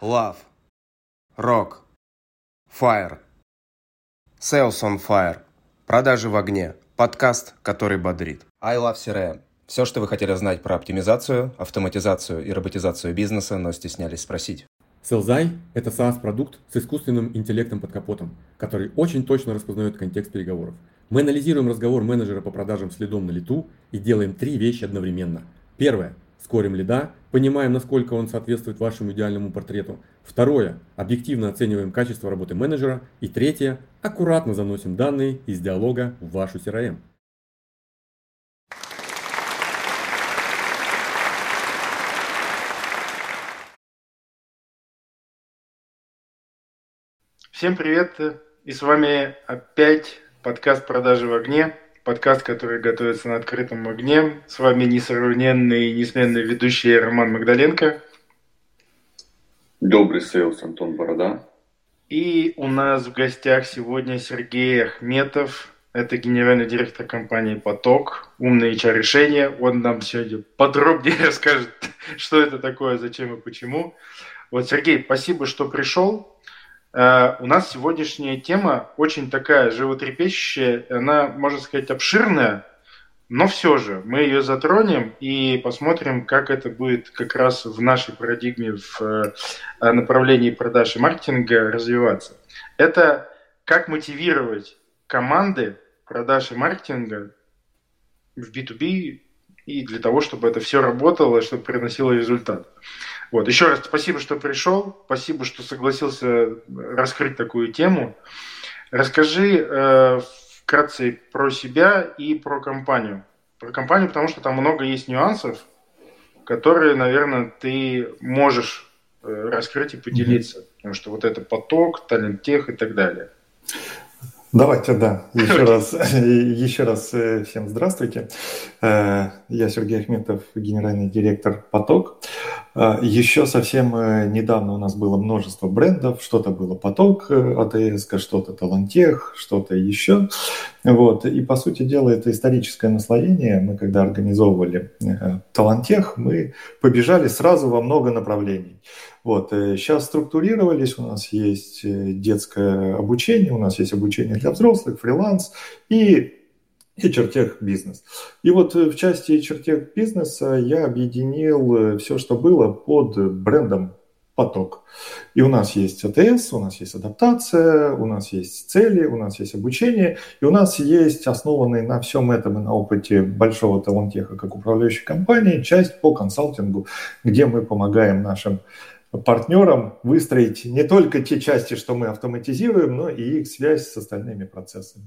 Love. Rock. Fire. Sales on Fire. Продажи в огне. Подкаст, который бодрит. I Love CRM. Все, что вы хотели знать про оптимизацию, автоматизацию и роботизацию бизнеса, но стеснялись спросить. Селзай – это SaaS-продукт с искусственным интеллектом под капотом, который очень точно распознает контекст переговоров. Мы анализируем разговор менеджера по продажам следом на лету и делаем три вещи одновременно. Первое – скорим лида, понимаем, насколько он соответствует вашему идеальному портрету. Второе, объективно оцениваем качество работы менеджера. И третье, аккуратно заносим данные из диалога в вашу CRM. Всем привет! И с вами опять подкаст «Продажи в огне» подкаст, который готовится на открытом огне. С вами несравненный и несменный ведущий Роман Магдаленко. Добрый sales Антон Борода. И у нас в гостях сегодня Сергей Ахметов. Это генеральный директор компании «Поток», умные HR-решения. Он нам сегодня подробнее расскажет, что это такое, зачем и почему. Вот, Сергей, спасибо, что пришел. Э, у нас сегодняшняя тема очень такая животрепещущая, она, можно сказать, обширная, но все же мы ее затронем и посмотрим, как это будет как раз в нашей парадигме в э, направлении продаж и маркетинга развиваться. Это как мотивировать команды продаж и маркетинга в B2B и для того, чтобы это все работало, чтобы приносило результат. Вот. Еще раз спасибо, что пришел. Спасибо, что согласился раскрыть такую тему. Расскажи э, вкратце про себя и про компанию. Про компанию, потому что там много есть нюансов, которые, наверное, ты можешь э, раскрыть и поделиться. Mm-hmm. Потому что вот это поток, талент тех и так далее. Давайте, да, еще раз, еще раз э, всем здравствуйте. Э, я Сергей Ахметов, генеральный директор «Поток». Э, еще совсем недавно у нас было множество брендов, что-то было «Поток» АТС, что-то «Талантех», что-то еще. Вот. И, по сути дела, это историческое наслоение. Мы, когда организовывали «Талантех», мы побежали сразу во много направлений. Вот. Сейчас структурировались, у нас есть детское обучение, у нас есть обучение для взрослых, фриланс и HR-тех бизнес. И вот в части HR-тех бизнеса я объединил все, что было под брендом поток. И у нас есть АТС, у нас есть адаптация, у нас есть цели, у нас есть обучение, и у нас есть основанный на всем этом и на опыте большого талантеха как управляющей компании часть по консалтингу, где мы помогаем нашим партнерам выстроить не только те части, что мы автоматизируем, но и их связь с остальными процессами.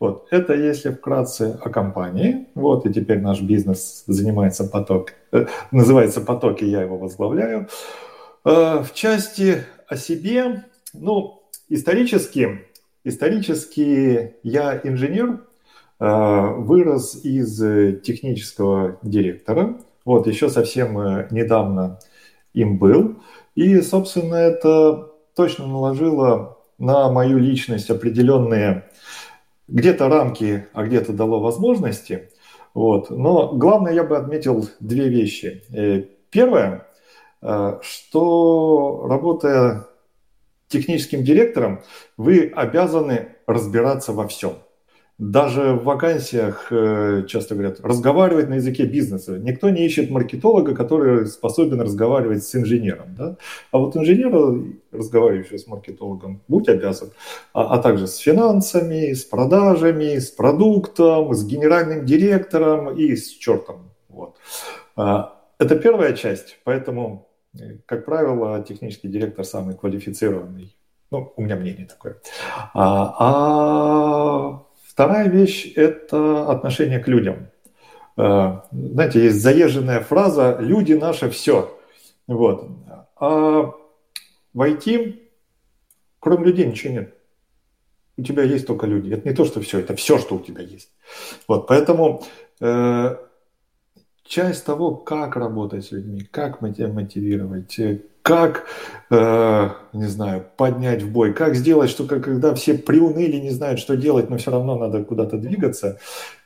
Вот. Это если вкратце о компании. Вот, и теперь наш бизнес занимается поток, э, называется поток, и я его возглавляю. Э, в части о себе, ну, исторически, исторически я инженер, э, вырос из технического директора. Вот, еще совсем недавно им был. И, собственно, это точно наложило на мою личность определенные где-то рамки, а где-то дало возможности. Вот. Но главное, я бы отметил две вещи. Э, первое, э, что работая техническим директором, вы обязаны разбираться во всем даже в вакансиях э, часто говорят, разговаривать на языке бизнеса. Никто не ищет маркетолога, который способен разговаривать с инженером. Да? А вот инженера, разговаривающего с маркетологом, будь обязан. А, а также с финансами, с продажами, с продуктом, с генеральным директором и с чертом. Вот. А, это первая часть, поэтому, как правило, технический директор самый квалифицированный. Ну, у меня мнение такое. А, а Вторая вещь – это отношение к людям. Э, знаете, есть заезженная фраза «люди – наше все». Вот. А в IT, кроме людей, ничего нет. У тебя есть только люди. Это не то, что все, это все, что у тебя есть. Вот, поэтому э, часть того, как работать с людьми, как мотивировать, как, э, не знаю, поднять в бой, как сделать, что когда все приуныли, не знают, что делать, но все равно надо куда-то двигаться,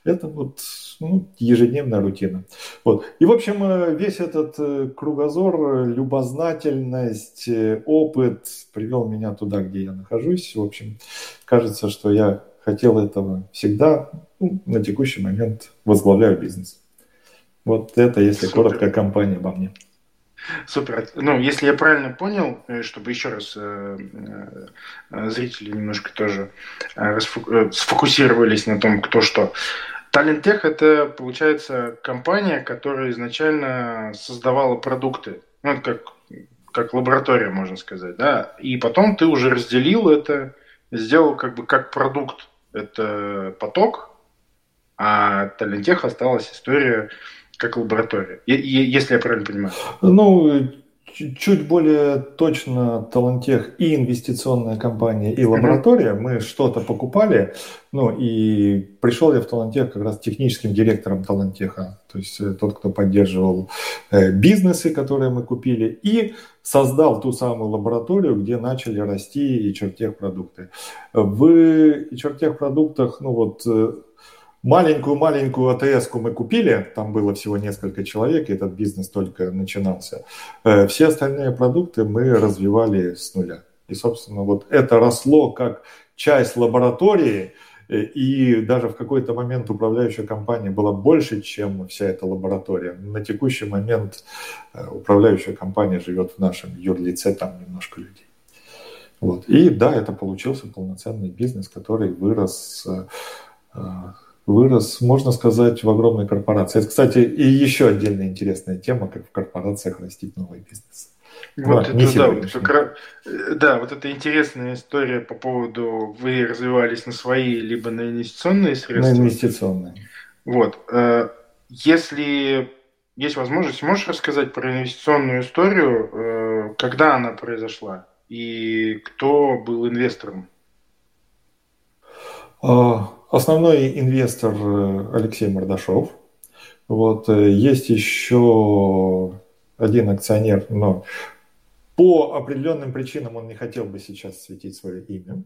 это вот ну, ежедневная рутина. Вот. И, в общем, э, весь этот э, кругозор, любознательность, э, опыт привел меня туда, где я нахожусь. В общем, кажется, что я хотел этого всегда, ну, на текущий момент возглавляю бизнес. Вот это, если Супер. коротко, компания обо мне. Супер. Ну, если я правильно понял, э, чтобы еще раз э, э, зрители немножко тоже сфокусировались на том, кто что. Талентех – это, получается, компания, которая изначально создавала продукты. Ну, как, как лаборатория, можно сказать, да. И потом ты уже разделил это, сделал как бы как продукт. Это поток, а Талентех осталась история как лаборатория, если я правильно понимаю. Ну, чуть более точно Талантех и инвестиционная компания, и лаборатория. Мы что-то покупали, ну и пришел я в Талантех как раз техническим директором Талантеха, то есть э, тот, кто поддерживал э, бизнесы, которые мы купили, и создал ту самую лабораторию, где начали расти и чертех продукты. В чертех продуктах, ну вот э, Маленькую-маленькую АТС мы купили, там было всего несколько человек, и этот бизнес только начинался. Э, все остальные продукты мы развивали с нуля. И, собственно, вот это росло как часть лаборатории, э, и даже в какой-то момент управляющая компания была больше, чем вся эта лаборатория. На текущий момент э, управляющая компания живет в нашем юрлице, там немножко людей. Вот. И да, это получился полноценный бизнес, который вырос вырос, можно сказать, в огромной корпорации. Это, кстати, и еще отдельная интересная тема, как в корпорациях растить новый бизнес. Вот Но это, да, вот, как, да, вот это интересная история по поводу, вы развивались на свои, либо на инвестиционные средства. На инвестиционные. Вот. Э, если есть возможность, можешь рассказать про инвестиционную историю, э, когда она произошла и кто был инвестором? А, Основной инвестор э, Алексей Мордашов. Вот, э, есть еще один акционер, но по определенным причинам он не хотел бы сейчас светить свое имя.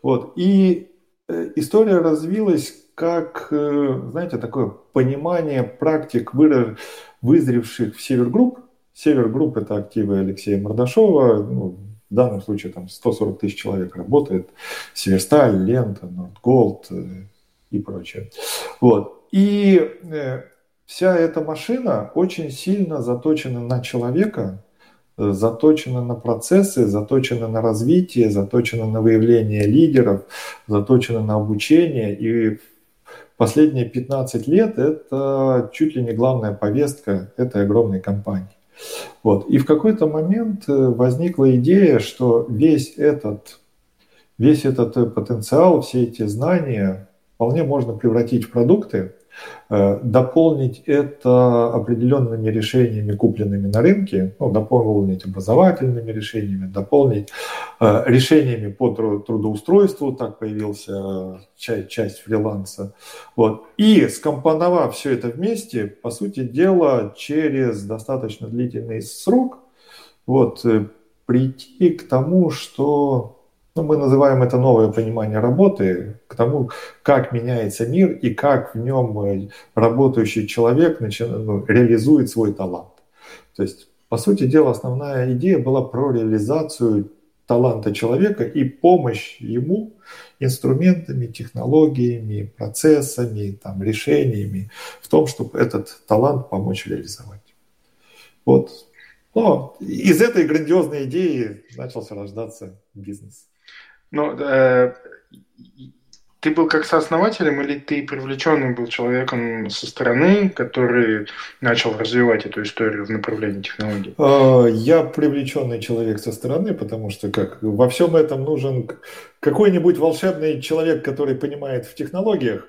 Вот, и э, история развилась как, знаете, такое понимание практик, вызревших в Севергрупп. Севергрупп – это активы Алексея Мордашова, ну, в данном случае там 140 тысяч человек работает, Северсталь, Лента, Нордголд э, и прочее. Вот. И э, вся эта машина очень сильно заточена на человека, э, заточена на процессы, заточена на развитие, заточена на выявление лидеров, заточена на обучение. И последние 15 лет это чуть ли не главная повестка этой огромной компании. Вот. И в какой-то момент э, возникла идея, что весь этот, весь этот э, потенциал, все эти знания вполне можно превратить в продукты, дополнить это определенными решениями, купленными на рынке, ну, дополнить образовательными решениями, дополнить э, решениями по трудоустройству, так появился часть, часть фриланса. Вот. И скомпоновав все это вместе, по сути дела, через достаточно длительный срок, вот, э, прийти к тому, что ну, мы называем это новое понимание работы, к тому, как меняется мир и как в нем э, работающий человек начинает, ну, реализует свой талант. То есть, по сути дела, основная идея была про реализацию таланта человека и помощь ему инструментами, технологиями, процессами, там, решениями в том, чтобы этот талант помочь реализовать. Вот. Но из этой грандиозной идеи начался рождаться бизнес. Ну, э, ты был как сооснователем или ты привлеченным был человеком со стороны, который начал развивать эту историю в направлении технологий? А, я привлеченный человек со стороны, потому что как во всем этом нужен какой-нибудь волшебный человек, который понимает в технологиях,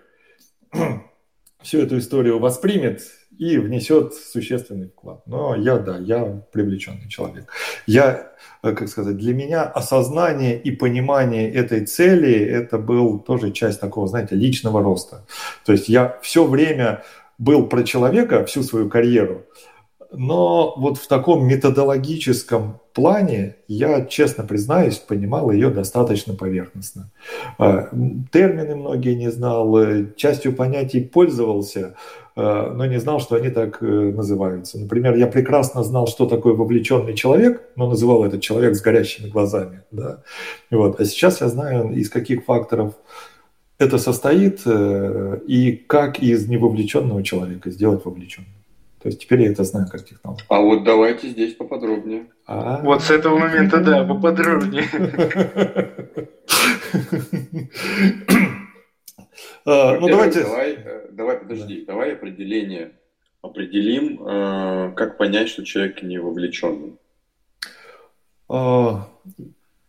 всю эту историю воспримет и внесет существенный вклад. Но я, да, я привлеченный человек. Я, э, как сказать, для меня осознание и понимание этой цели, это был тоже часть такого, знаете, личного роста. То есть я все время был про человека всю свою карьеру, но вот в таком методологическом плане я, честно признаюсь, понимал ее достаточно поверхностно. А, термины многие не знал, э, частью понятий пользовался, э, но не знал, что они так э, называются. Например, я прекрасно знал, что такое вовлеченный человек, но называл этот человек с горящими глазами. Да? Вот. А сейчас я знаю, из каких факторов это состоит и как из невовлеченного человека сделать вовлеченным. То есть теперь я это знаю как технологию. А вот давайте здесь поподробнее. А... Вот с этого момента, да, поподробнее. А, ну давайте. Давай, э, давай, подожди, давай определение определим, э, как понять, что человек не вовлеченный. А,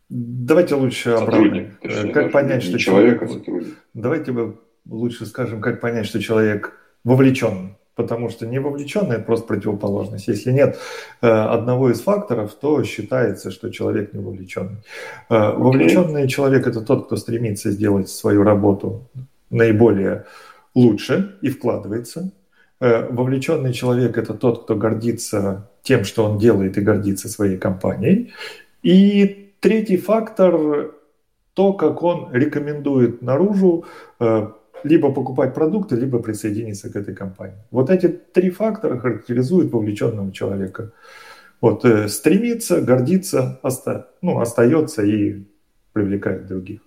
давайте лучше обратно. Э, как понять, что человек... человек... Давайте мы лучше скажем, как понять, что человек вовлеченный потому что не это просто противоположность. Если нет э, одного из факторов, то считается, что человек не вовлеченный. Э, вовлеченный человек – это тот, кто стремится сделать свою работу наиболее лучше и вкладывается. Э, вовлеченный человек – это тот, кто гордится тем, что он делает и гордится своей компанией. И третий фактор – то, как он рекомендует наружу э, либо покупать продукты, либо присоединиться к этой компании. Вот эти три фактора характеризуют вовлеченного человека. Вот э, стремится, гордится, оста, ну, остается и привлекает других.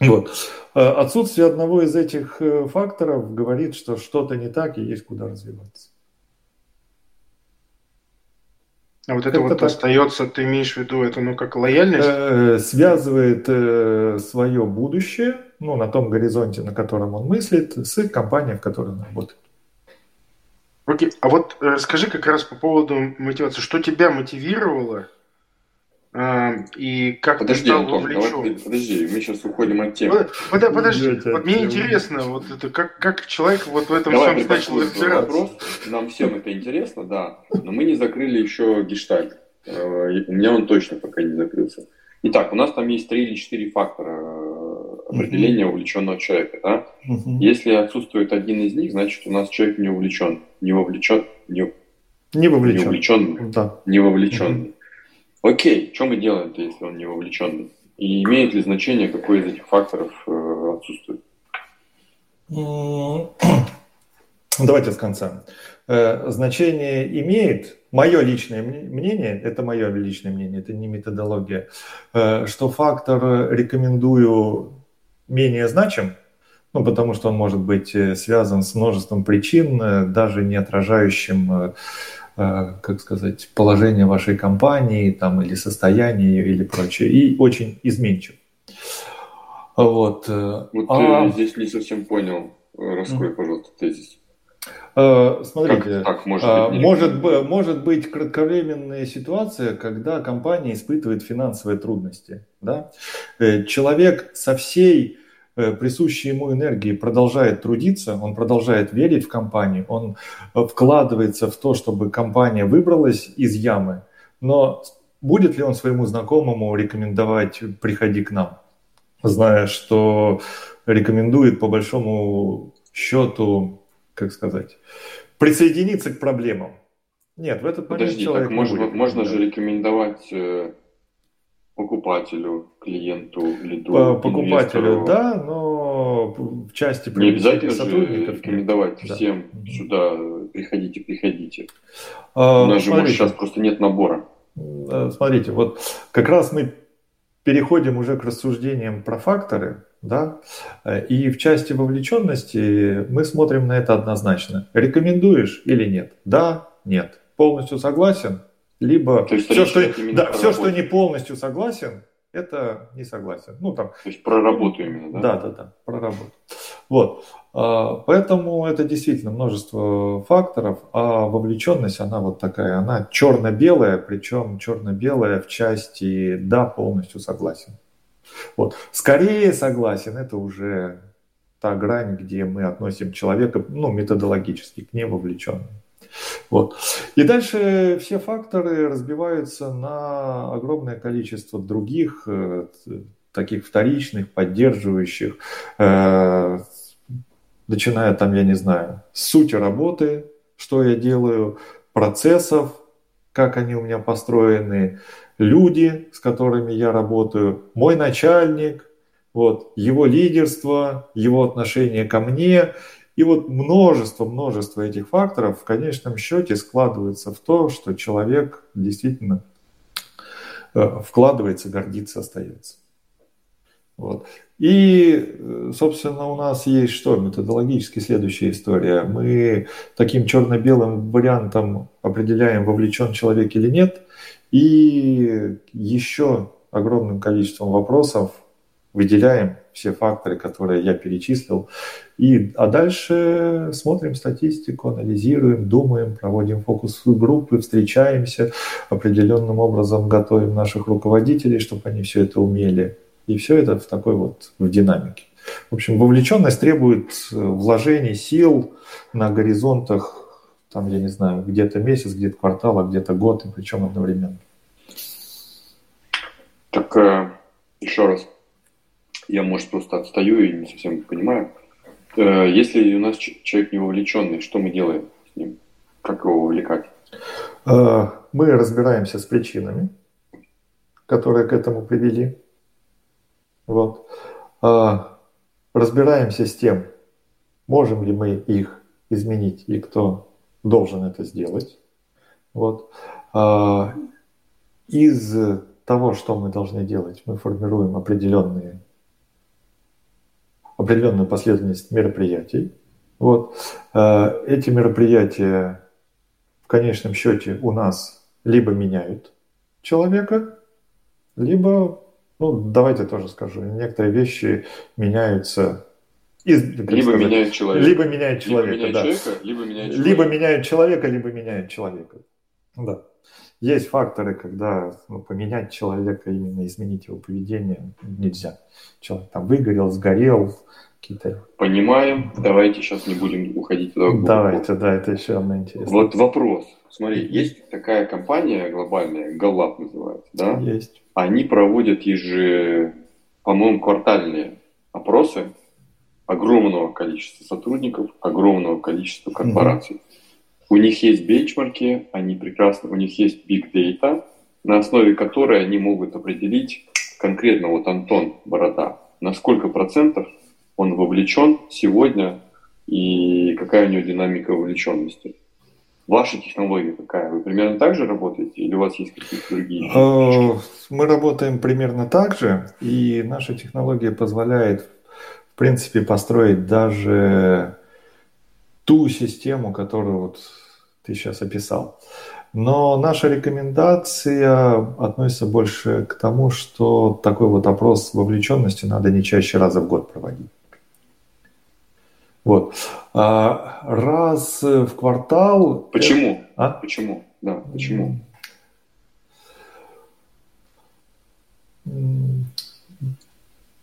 Вот. Э, отсутствие одного из этих э, факторов говорит, что что-то не так и есть куда развиваться. А вот это, это вот так. остается, ты имеешь в виду, это ну как лояльность? Э, связывает э, свое будущее, ну на том горизонте, на котором он мыслит, с компанией, в которой он работает. Окей, а вот э, скажи как раз по поводу мотивации, что тебя мотивировало и как подожди, ты стал Антон, вовлечен? Давай, подожди, мы сейчас уходим от темы. Под, подожди, вот мне интересно, вот это как, как человек вот в этом давай всем начал. Вопрос. Нам всем это интересно, да, но мы не закрыли еще гештальт. Э, у меня он точно пока не закрылся. Итак, у нас там есть три или четыре фактора определения uh-huh. увлеченного человека. Да? Uh-huh. Если отсутствует один из них, значит у нас человек не увлечен, не вовлечен, не, не вовлечен, не вовлеченный, да. не вовлеченный. Uh-huh. Окей, что мы делаем-то, если он не вовлеченный? И имеет ли значение, какой из этих факторов э, отсутствует? Давайте с конца. Э, значение имеет, мое личное мнение, это мое личное мнение, это не методология, э, что фактор рекомендую менее значим, ну, потому что он может быть связан с множеством причин, даже не отражающим Э, как сказать, положение вашей компании там, или состояние или прочее, и очень изменчив. Вот. Э, вот а... здесь не совсем понял. Раскрой, mm. пожалуйста, тезис. Э, смотрите, как так может, быть, может, может быть кратковременная ситуация, когда компания испытывает финансовые трудности. Да? Человек со всей Э, присущей ему энергии продолжает трудиться, он продолжает верить в компанию, он э, вкладывается в то, чтобы компания выбралась из ямы, но будет ли он своему знакомому рекомендовать «приходи к нам», зная, что рекомендует по большому счету, как сказать, присоединиться к проблемам? Нет, в этот момент Подожди, человек так можно, можно же рекомендовать э, покупателю, клиенту, лиду, Покупателю, инвестору. да, но в части Не обязательно сотрудников же рекомендовать да. всем сюда приходите, приходите. А, У нас же может, сейчас просто нет набора. Смотрите, вот как раз мы переходим уже к рассуждениям про факторы, да, и в части вовлеченности мы смотрим на это однозначно. Рекомендуешь или нет? Да, нет. Полностью согласен? Либо То есть все, что, да, все что не полностью согласен, это не согласен. Ну, там, То есть про работу именно, да? Да, да, да, про работу. Вот. А, поэтому это действительно множество факторов, а вовлеченность, она вот такая, она черно-белая, причем черно-белая в части «да, полностью согласен». Вот. Скорее согласен, это уже та грань, где мы относим человека ну, методологически к невовлеченному. Вот. И дальше все факторы разбиваются на огромное количество других, э, таких вторичных, поддерживающих, э, начиная там, я не знаю, с сути работы, что я делаю, процессов, как они у меня построены, люди, с которыми я работаю, мой начальник, вот, его лидерство, его отношение ко мне. И вот множество, множество этих факторов в конечном счете складывается в то, что человек действительно э, вкладывается, гордится, остается. Вот. И, э, собственно, у нас есть что? Методологически следующая история. Мы таким черно-белым вариантом определяем, вовлечен человек или нет. И еще огромным количеством вопросов выделяем все факторы, которые я перечислил. И, а дальше смотрим статистику, анализируем, думаем, проводим фокус-группы, встречаемся, определенным образом готовим наших руководителей, чтобы они все это умели. И все это в такой вот в динамике. В общем, вовлеченность требует вложений сил на горизонтах там, я не знаю, где-то месяц, где-то квартал, а где-то год, и причем одновременно. Так, э, еще раз, я, может, просто отстаю и не совсем понимаю. Э, если у нас человек не вовлеченный, что мы делаем с ним? Как его вовлекать? Э, мы разбираемся с причинами, которые к этому привели. Вот. Разбираемся с тем, можем ли мы их изменить и кто должен это сделать. Вот. Из того, что мы должны делать, мы формируем определенные, определенную последовательность мероприятий. Вот. А, эти мероприятия в конечном счете у нас либо меняют человека, либо, ну, давайте тоже скажу, некоторые вещи меняются из, либо сказать, меняет человека. Либо меняет человека, либо меняет да. человека, либо меняет человека. Либо меняет человека, либо меняет человека. Да. Есть факторы, когда ну, поменять человека, именно изменить его поведение нельзя. Человек там выгорел, сгорел, какие-то... Понимаем. Давайте сейчас не будем уходить туда. Давайте, да, это еще одно интересно. Вот вопрос. Смотри, есть такая компания глобальная, Галап называется, да? Есть. Они проводят еже, по-моему, квартальные опросы огромного количества сотрудников, огромного количества корпораций. Mm-hmm. У них есть бенчмарки, они прекрасно, у них есть big data, на основе которой они могут определить конкретно вот Антон Борода, на сколько процентов он вовлечен сегодня и какая у него динамика вовлеченности. Ваша технология какая? Вы примерно так же работаете или у вас есть какие-то другие? Э, мы работаем примерно так же, и наша технология позволяет принципе, построить даже ту систему, которую вот ты сейчас описал. Но наша рекомендация относится больше к тому, что такой вот опрос вовлеченности надо не чаще раза в год проводить. Вот. А раз в квартал... Почему? А? Почему? Да, почему?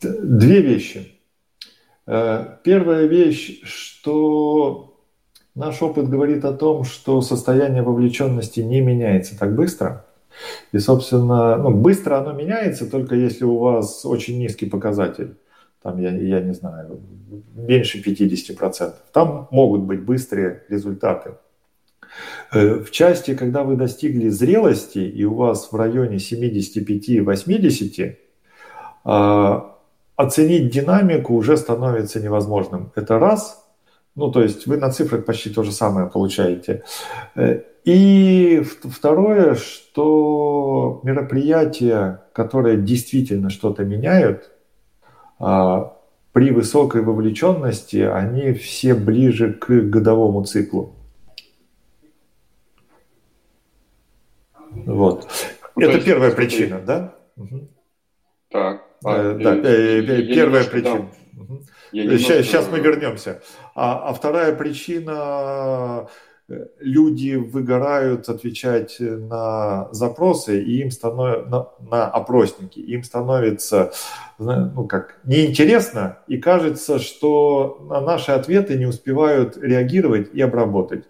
Две вещи. Э, первая вещь, что наш опыт говорит о том, что состояние вовлеченности не меняется так быстро. И, собственно, ну, быстро оно меняется, только если у вас очень низкий показатель. Там, я, я не знаю, меньше 50%. Там могут быть быстрые результаты. Э, в части, когда вы достигли зрелости, и у вас в районе 75-80%, оценить динамику уже становится невозможным. Это раз. Ну, то есть вы на цифрах почти то же самое получаете. Э, и второе, что мероприятия, которые действительно что-то меняют, а, при высокой вовлеченности, они все ближе к годовому циклу. Вот. Ну, Это первая причина, да? Угу. Так. А, да, э, первая причина. Сейчас, сейчас мы вернемся. А, а вторая причина э, люди выгорают отвечать на запросы, и им становится на, на опросники, им становится ну, как, неинтересно, и кажется, что на наши ответы не успевают реагировать и обработать.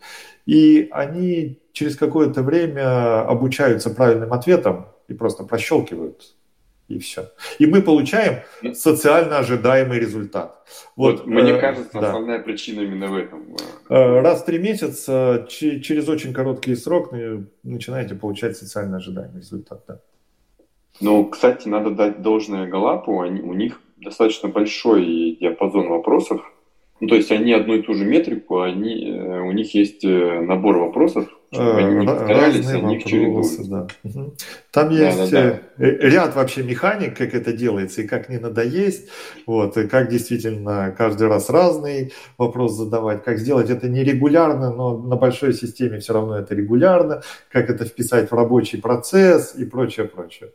И они через какое-то время обучаются правильным ответам и просто прощелкивают И все. И мы получаем ну. социально ожидаемый результат. Вот, вот мне э, кажется, да. основная причина именно в этом. Э, раз в три месяца, через очень короткий срок начинаете получать социально ожидаемый результат. Да. Ну, кстати, надо дать должное Галапу, они, у них достаточно большой диапазон вопросов, ну, то есть они одну и ту же метрику, они, э, у них есть э, набор вопросов, чтобы они не повторялись, они их чередуют. Да. Там есть да, да. Э, ряд вообще механик, как это делается, и как не надоесть, вот, и как действительно каждый раз разный вопрос задавать, как сделать это нерегулярно, но на большой системе все равно это регулярно, как это вписать в рабочий процесс и прочее, прочее.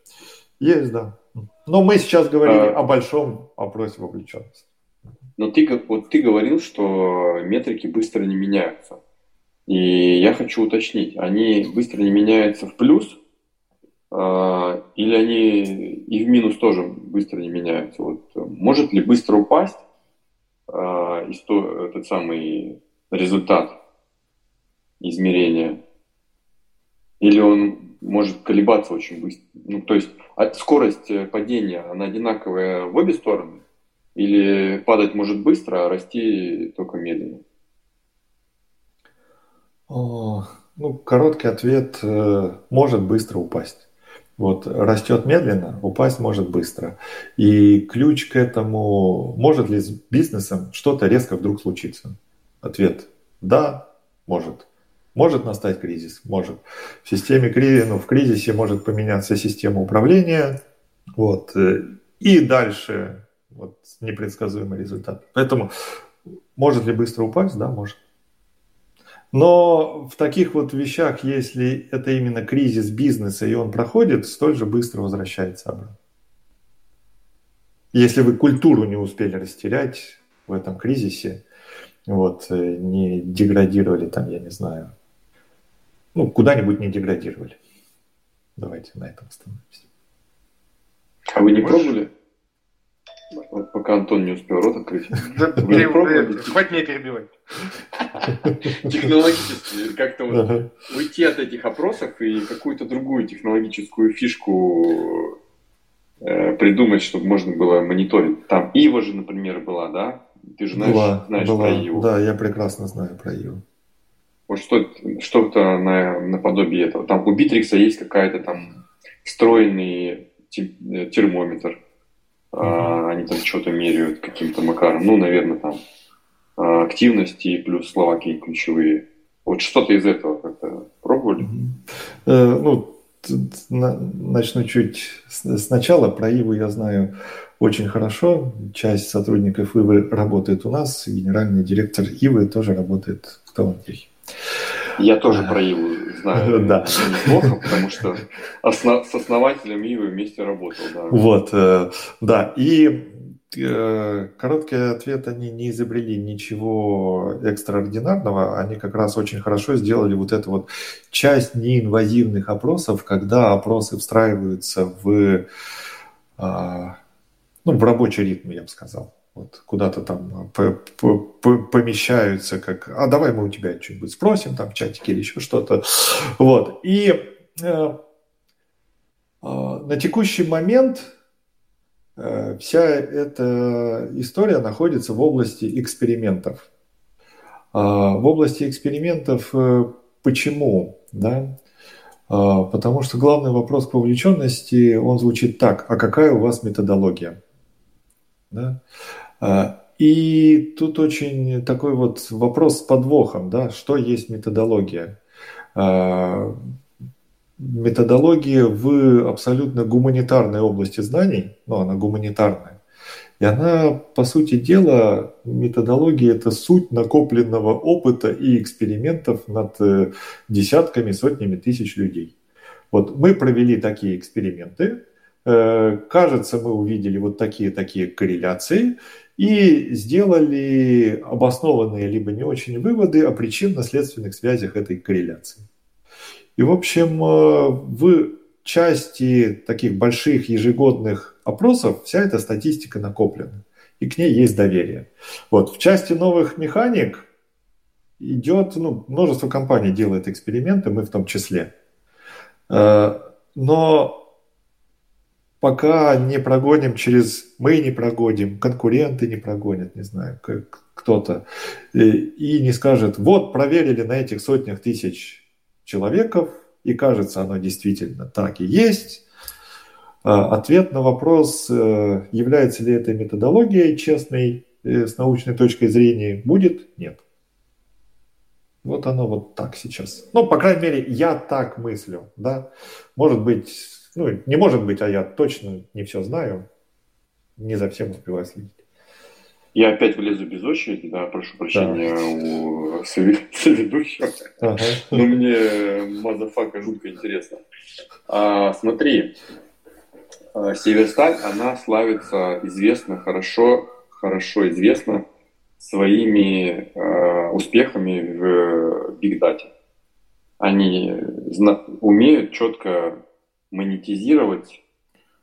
Есть, да. Но мы сейчас говорили а... о большом опросе вовлеченности. Но ты, вот ты говорил, что метрики быстро не меняются. И я хочу уточнить, они быстро не меняются в плюс, э, или они и в минус тоже быстро не меняются? Вот, может ли быстро упасть э, исто, этот самый результат измерения? Или он может колебаться очень быстро? Ну, то есть скорость падения, она одинаковая в обе стороны? Или падать может быстро, а расти только медленно? О, ну, короткий ответ э, может быстро упасть. Вот растет медленно, упасть может быстро. И ключ к этому, может ли с бизнесом что-то резко вдруг случиться? Ответ – да, может. Может настать кризис? Может. В системе кризиса, ну, в кризисе может поменяться система управления. Вот. Э, и дальше вот непредсказуемый результат. Поэтому может ли быстро упасть? Да, может. Но в таких вот вещах, если это именно кризис бизнеса, и он проходит, столь же быстро возвращается обратно. Если вы культуру не успели растерять в этом кризисе, вот, э, не деградировали там, я не знаю, ну, куда-нибудь не деградировали. Давайте на этом остановимся. А вы не пробовали? Вот пока Антон не успел рот открыть. Хватит меня перебивать. Технологически как-то уйти от этих опросов и какую-то другую технологическую фишку э, придумать, чтобы можно было мониторить. Там Ива же, например, была, да? Ты же знаешь, была, знаешь была. про Иву. Да, я прекрасно знаю про Иву. Вот что, что-то на, наподобие этого. Там у Битрикса есть какая-то там встроенный э, термометр а, они там что-то меряют каким-то макаром. Ну, наверное, там а, активности плюс слова какие ключевые. Вот что-то из этого как-то пробовали? Э, ну, начну чуть сначала. Про Иву я знаю очень хорошо. Часть сотрудников Ивы работает у нас. Генеральный директор Ивы тоже работает в Талантехе. Я тоже про Иву знаю да. неплохо, потому что основ, с основателем Ивы вместе работал. Да. Вот, э, да. И э, короткий ответ, они не изобрели ничего экстраординарного, они как раз очень хорошо сделали вот эту вот часть неинвазивных опросов, когда опросы встраиваются в, а, ну, в рабочий ритм, я бы сказал вот куда-то там помещаются, как, а давай мы у тебя что-нибудь спросим, там в чатике или еще что-то. Вот. И э, э, на текущий момент э, вся эта история находится в области экспериментов. Э, в области экспериментов э, почему? Да? Потому что главный вопрос к вовлеченности, он звучит так, а какая у вас методология? Да? А, и тут очень такой вот вопрос с подвохом, да, что есть методология? А, методология в абсолютно гуманитарной области знаний, ну, она гуманитарная, и она, по сути дела, методология – это суть накопленного опыта и экспериментов над э, десятками, сотнями тысяч людей. Вот мы провели такие эксперименты, э, кажется, мы увидели вот такие-такие корреляции, и сделали обоснованные либо не очень выводы о причинно-следственных связях этой корреляции. И, в общем, э, в части таких больших ежегодных опросов вся эта статистика накоплена, и к ней есть доверие. Вот. В части новых механик идет, ну, множество компаний делает эксперименты, мы в том числе. Э, но пока не прогоним через... Мы не прогоним, конкуренты не прогонят, не знаю, кто-то. И, не скажет, вот, проверили на этих сотнях тысяч человеков, и кажется, оно действительно так и есть. А, ответ на вопрос, э, является ли этой методологией честной э, с научной точкой зрения, будет нет. Вот оно вот так сейчас. Ну, по крайней мере, я так мыслю, да. Может быть, ну, не может быть, а я точно не все знаю. Не за всем успеваю следить. Я опять влезу без очереди, да, прошу прощения да. у соведущего. Ага. Но мне motherfucker жутко интересно. А, смотри, а, Северсталь, она славится известно, хорошо, хорошо известна своими э, успехами в Big Data. Они умеют четко монетизировать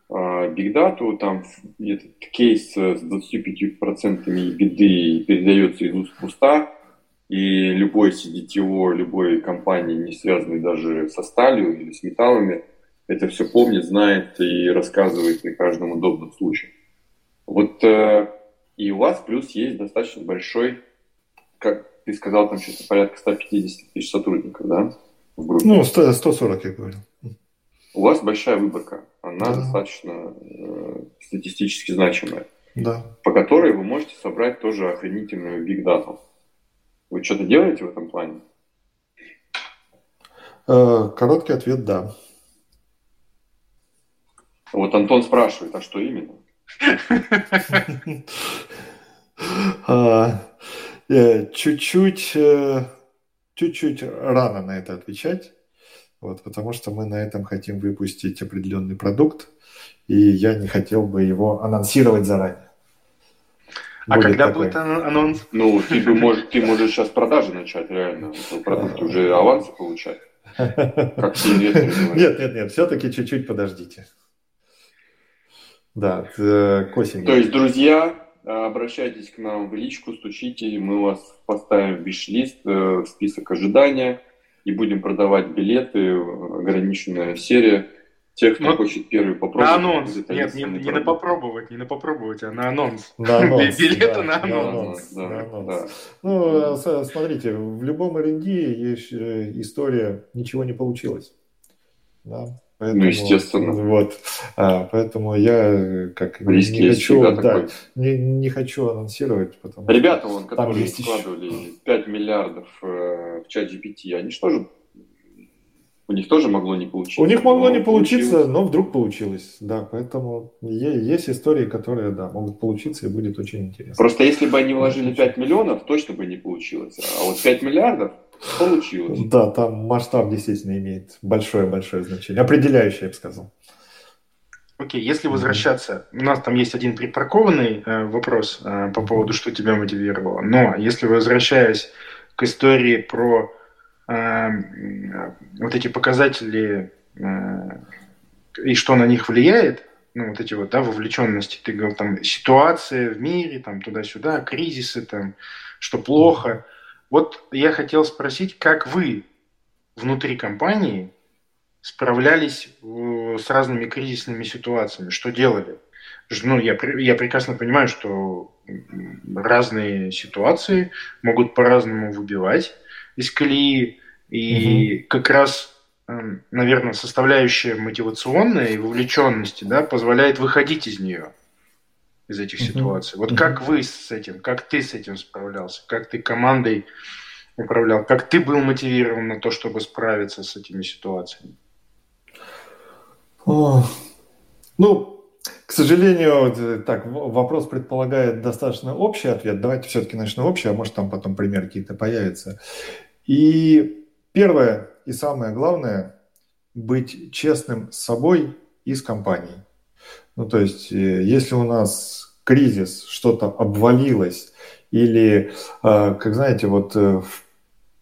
Data, там этот кейс с 25% беды передается из уст в уста, и любой CDTO, любой компании, не связанной даже со сталью или с металлами, это все помнит, знает и рассказывает при каждом удобном случае. Вот э, и у вас плюс есть достаточно большой, как ты сказал, там что-то порядка 150 тысяч сотрудников, да, в группе? Ну, 100, 140, я говорю. У вас большая выборка, она да. достаточно э, статистически значимая, да. по которой вы можете собрать тоже охренительную биг дату. Вы что-то делаете в этом плане? Э, короткий ответ – да. Вот Антон спрашивает, а что именно? А, э, чуть-чуть, э, чуть-чуть рано на это отвечать, вот, потому что мы на этом хотим выпустить определенный продукт, и я не хотел бы его анонсировать заранее. А будет когда такой... будет анонс? Ну, ты, бы можешь, ты можешь сейчас продажи начать, реально, продукт уже авансы получать. Как Нет, нет, нет, все-таки чуть-чуть подождите. Да, к осени. То есть, друзья, обращайтесь к нам в личку, стучите, мы вас поставим в виш-лист, э, в список ожидания и будем продавать билеты, ограниченная серия. Тех, кто ну, хочет первый попробовать. На анонс. Нет, не, не на попробовать, не на попробовать, а на анонс. На анонс. Билеты да, на анонс. Да, на анонс. Да. Ну, смотрите, в любом R&D есть э, история «ничего не получилось». Да. Поэтому, ну, естественно. Вот, а, поэтому я как Риски не хочу, да, такой. не, не хочу анонсировать, потому Ребята, вон, которые вкладывали еще... 5 миллиардов э, в чат GPT, они что же у них тоже могло не получиться. У них могло не получиться, получилось. но вдруг получилось. Да, поэтому есть истории, которые, да, могут получиться и будет очень интересно. Просто если бы они вложили 5 миллионов, точно бы не получилось. А вот 5 миллиардов получилось. Да, там масштаб действительно имеет большое-большое значение. Определяющее, я бы сказал. Окей, okay, если возвращаться, у нас там есть один припаркованный э, вопрос э, по поводу, что тебя мотивировало. Но если возвращаясь к истории про Эм, вот эти показатели э, и что на них влияет, ну, вот эти вот, да, вовлеченности, ты говорил, там, ситуация в мире, там, туда-сюда, кризисы, там, что плохо. Вот я хотел спросить, как вы внутри компании справлялись э, с разными кризисными ситуациями, что делали? Ну, я, я прекрасно понимаю, что разные ситуации могут по-разному выбивать из колеи, и угу. как раз, эм, наверное, составляющая мотивационная и вовлеченности да, позволяет выходить из нее, из этих ситуаций. Вот как вы с этим, как ты с этим справлялся, как ты командой управлял, как ты был мотивирован на то, чтобы справиться с этими ситуациями? О, ну, к сожалению, э, так, вопрос предполагает достаточно общий ответ. Давайте все-таки начну общий, а может там потом примеры какие-то появятся. И Первое и самое главное – быть честным с собой и с компанией. Ну, то есть, э, если у нас кризис, что-то обвалилось, или, э, как знаете, вот э,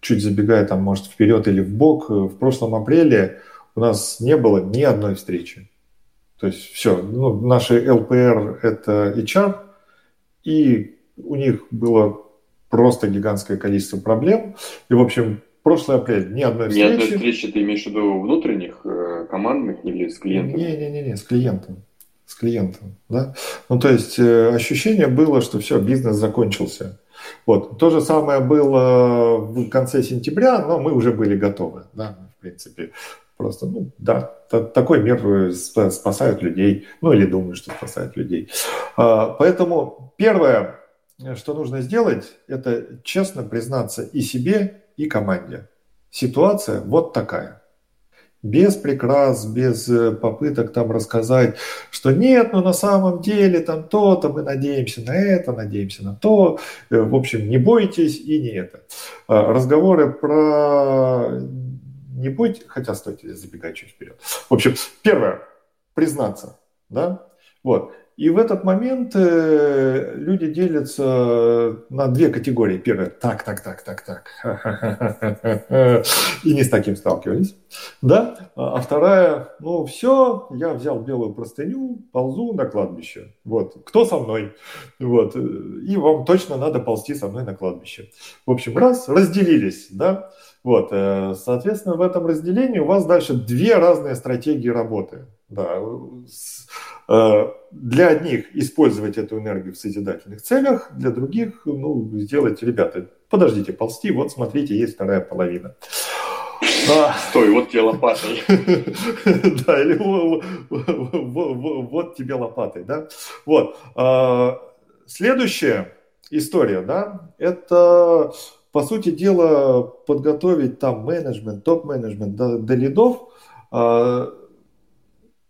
чуть забегая там, может, вперед или в бок, в прошлом апреле у нас не было ни одной встречи. То есть все, ну, наши ЛПР – это HR, и у них было просто гигантское количество проблем. И, в общем, прошлый апрель ни одной встречи. Ни одной встречи ты имеешь в виду внутренних, командных или с клиентами? Не-не-не, с клиентом. Клиентом. Да? Ну, то есть э, ощущение было, что все, бизнес закончился. Вот. То же самое было в конце сентября, но мы уже были готовы. Да? В принципе, просто, ну, да, такой мир спасает людей, ну, или думаю, что спасает людей. А, поэтому первое, что нужно сделать, это честно признаться и себе, и команде. Ситуация вот такая без прикрас, без э, попыток там рассказать, что нет, ну на самом деле там то-то, мы надеемся на это, надеемся на то. Э, в общем, не бойтесь и не это. А, разговоры про не бойтесь, хотя стойте, забегать чуть вперед. В общем, первое, признаться, да, вот. И в этот момент э, люди делятся на две категории. Первая, так, так, так, так, так. И не с таким сталкивались. Да? А вторая, ну все, я взял белую простыню, ползу на кладбище. Вот. Кто со мной? Вот. И вам точно надо ползти со мной на кладбище. В общем, раз, разделились, да? Вот, э, соответственно, в этом разделении у вас дальше две разные стратегии работы. Да. Э, для одних использовать эту энергию в созидательных целях, для других, ну, сделать, ребята, подождите, ползти, вот смотрите, есть вторая половина. Стой, вот тебе лопатой. Да, или вот тебе лопатой, да. Вот. А, следующая история, да, это, по сути дела, подготовить там менеджмент, топ-менеджмент до, до лидов, а,